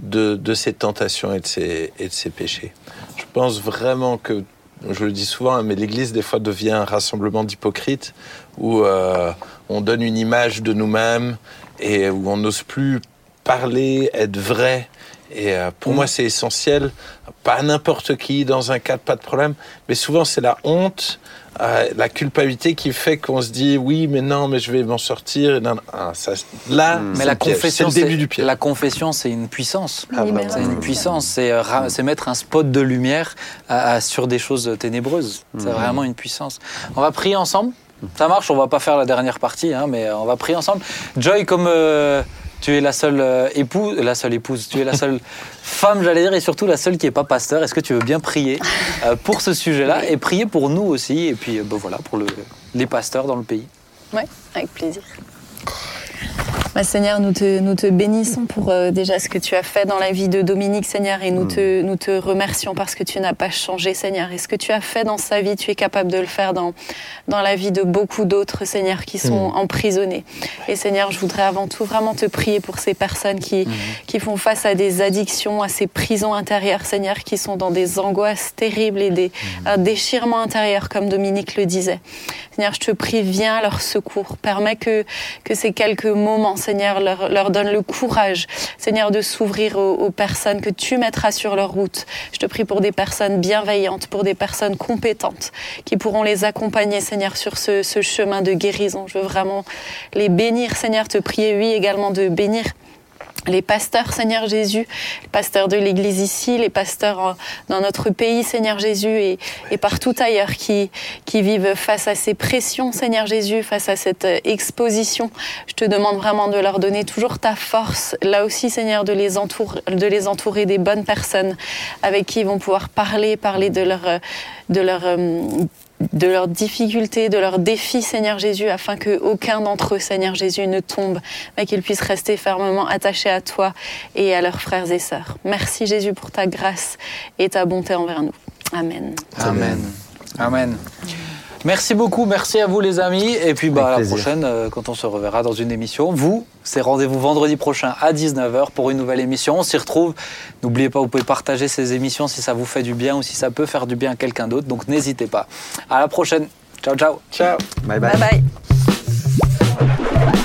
de, de ses tentations et de ses, et de ses péchés. Je pense vraiment que je le dis souvent, hein, mais l'Église des fois devient un rassemblement d'hypocrites où euh, on donne une image de nous-mêmes et où on n'ose plus parler, être vrai. Et euh, pour moi, c'est essentiel. Pas n'importe qui, dans un cadre, pas de problème. Mais souvent, c'est la honte, euh, la culpabilité qui fait qu'on se dit oui, mais non, mais je vais m'en sortir. Ah, ça, là, mais la confession, c'est le début du pied. La confession, c'est une puissance. Ah, c'est une puissance. C'est euh, mettre un spot de lumière sur des choses ténébreuses. C'est mmh. vraiment une puissance. On va prier ensemble. Ça marche, on va pas faire la dernière partie, hein, mais on va prier ensemble. Joy, comme euh, tu es la seule euh, épouse, la seule épouse, tu es la seule femme, j'allais dire, et surtout la seule qui n'est pas pasteur, est-ce que tu veux bien prier euh, pour ce sujet-là et prier pour nous aussi, et puis ben voilà, pour le, les pasteurs dans le pays? Oui, avec plaisir. Bah, Seigneur, nous te, nous te bénissons pour euh, déjà ce que tu as fait dans la vie de Dominique, Seigneur, et nous, mm. te, nous te remercions parce que tu n'as pas changé, Seigneur. Et ce que tu as fait dans sa vie, tu es capable de le faire dans, dans la vie de beaucoup d'autres, Seigneur, qui sont mm. emprisonnés. Et Seigneur, je voudrais avant tout vraiment te prier pour ces personnes qui, mm. qui font face à des addictions, à ces prisons intérieures, Seigneur, qui sont dans des angoisses terribles et des, un déchirement intérieur, comme Dominique le disait. Seigneur, je te prie, viens à leur secours. Permets que, que ces quelques moments, Seigneur, leur, leur donne le courage, Seigneur, de s'ouvrir aux, personnes que tu mettras sur leur route. Je te prie pour des personnes bienveillantes, pour des personnes compétentes qui pourront les accompagner, Seigneur, sur ce, ce chemin de guérison. Je veux vraiment les bénir, Seigneur, te prier, oui, également de bénir les pasteurs, Seigneur Jésus, les pasteurs de l'Église ici, les pasteurs dans notre pays, Seigneur Jésus, et, et, partout ailleurs qui, qui vivent face à ces pressions, Seigneur Jésus, face à cette euh, exposition. Je te demande vraiment de leur donner toujours ta force, là aussi, Seigneur, de les, entourer, de les entourer des bonnes personnes avec qui ils vont pouvoir parler, parler de leur, de leur euh, de leurs difficultés, de leurs défis, Seigneur Jésus, afin que aucun d'entre eux, Seigneur Jésus, ne tombe, mais qu'ils puissent rester fermement attachés à toi et à leurs frères et sœurs. Merci Jésus pour ta grâce et ta bonté envers nous. Amen. Amen. Amen. Merci beaucoup, merci à vous les amis. Et puis bah, à la plaisir. prochaine, euh, quand on se reverra dans une émission. Vous, c'est rendez-vous vendredi prochain à 19h pour une nouvelle émission. On s'y retrouve. N'oubliez pas, vous pouvez partager ces émissions si ça vous fait du bien ou si ça peut faire du bien à quelqu'un d'autre. Donc n'hésitez pas. À la prochaine. Ciao, ciao. Ciao. Bye bye. Bye bye.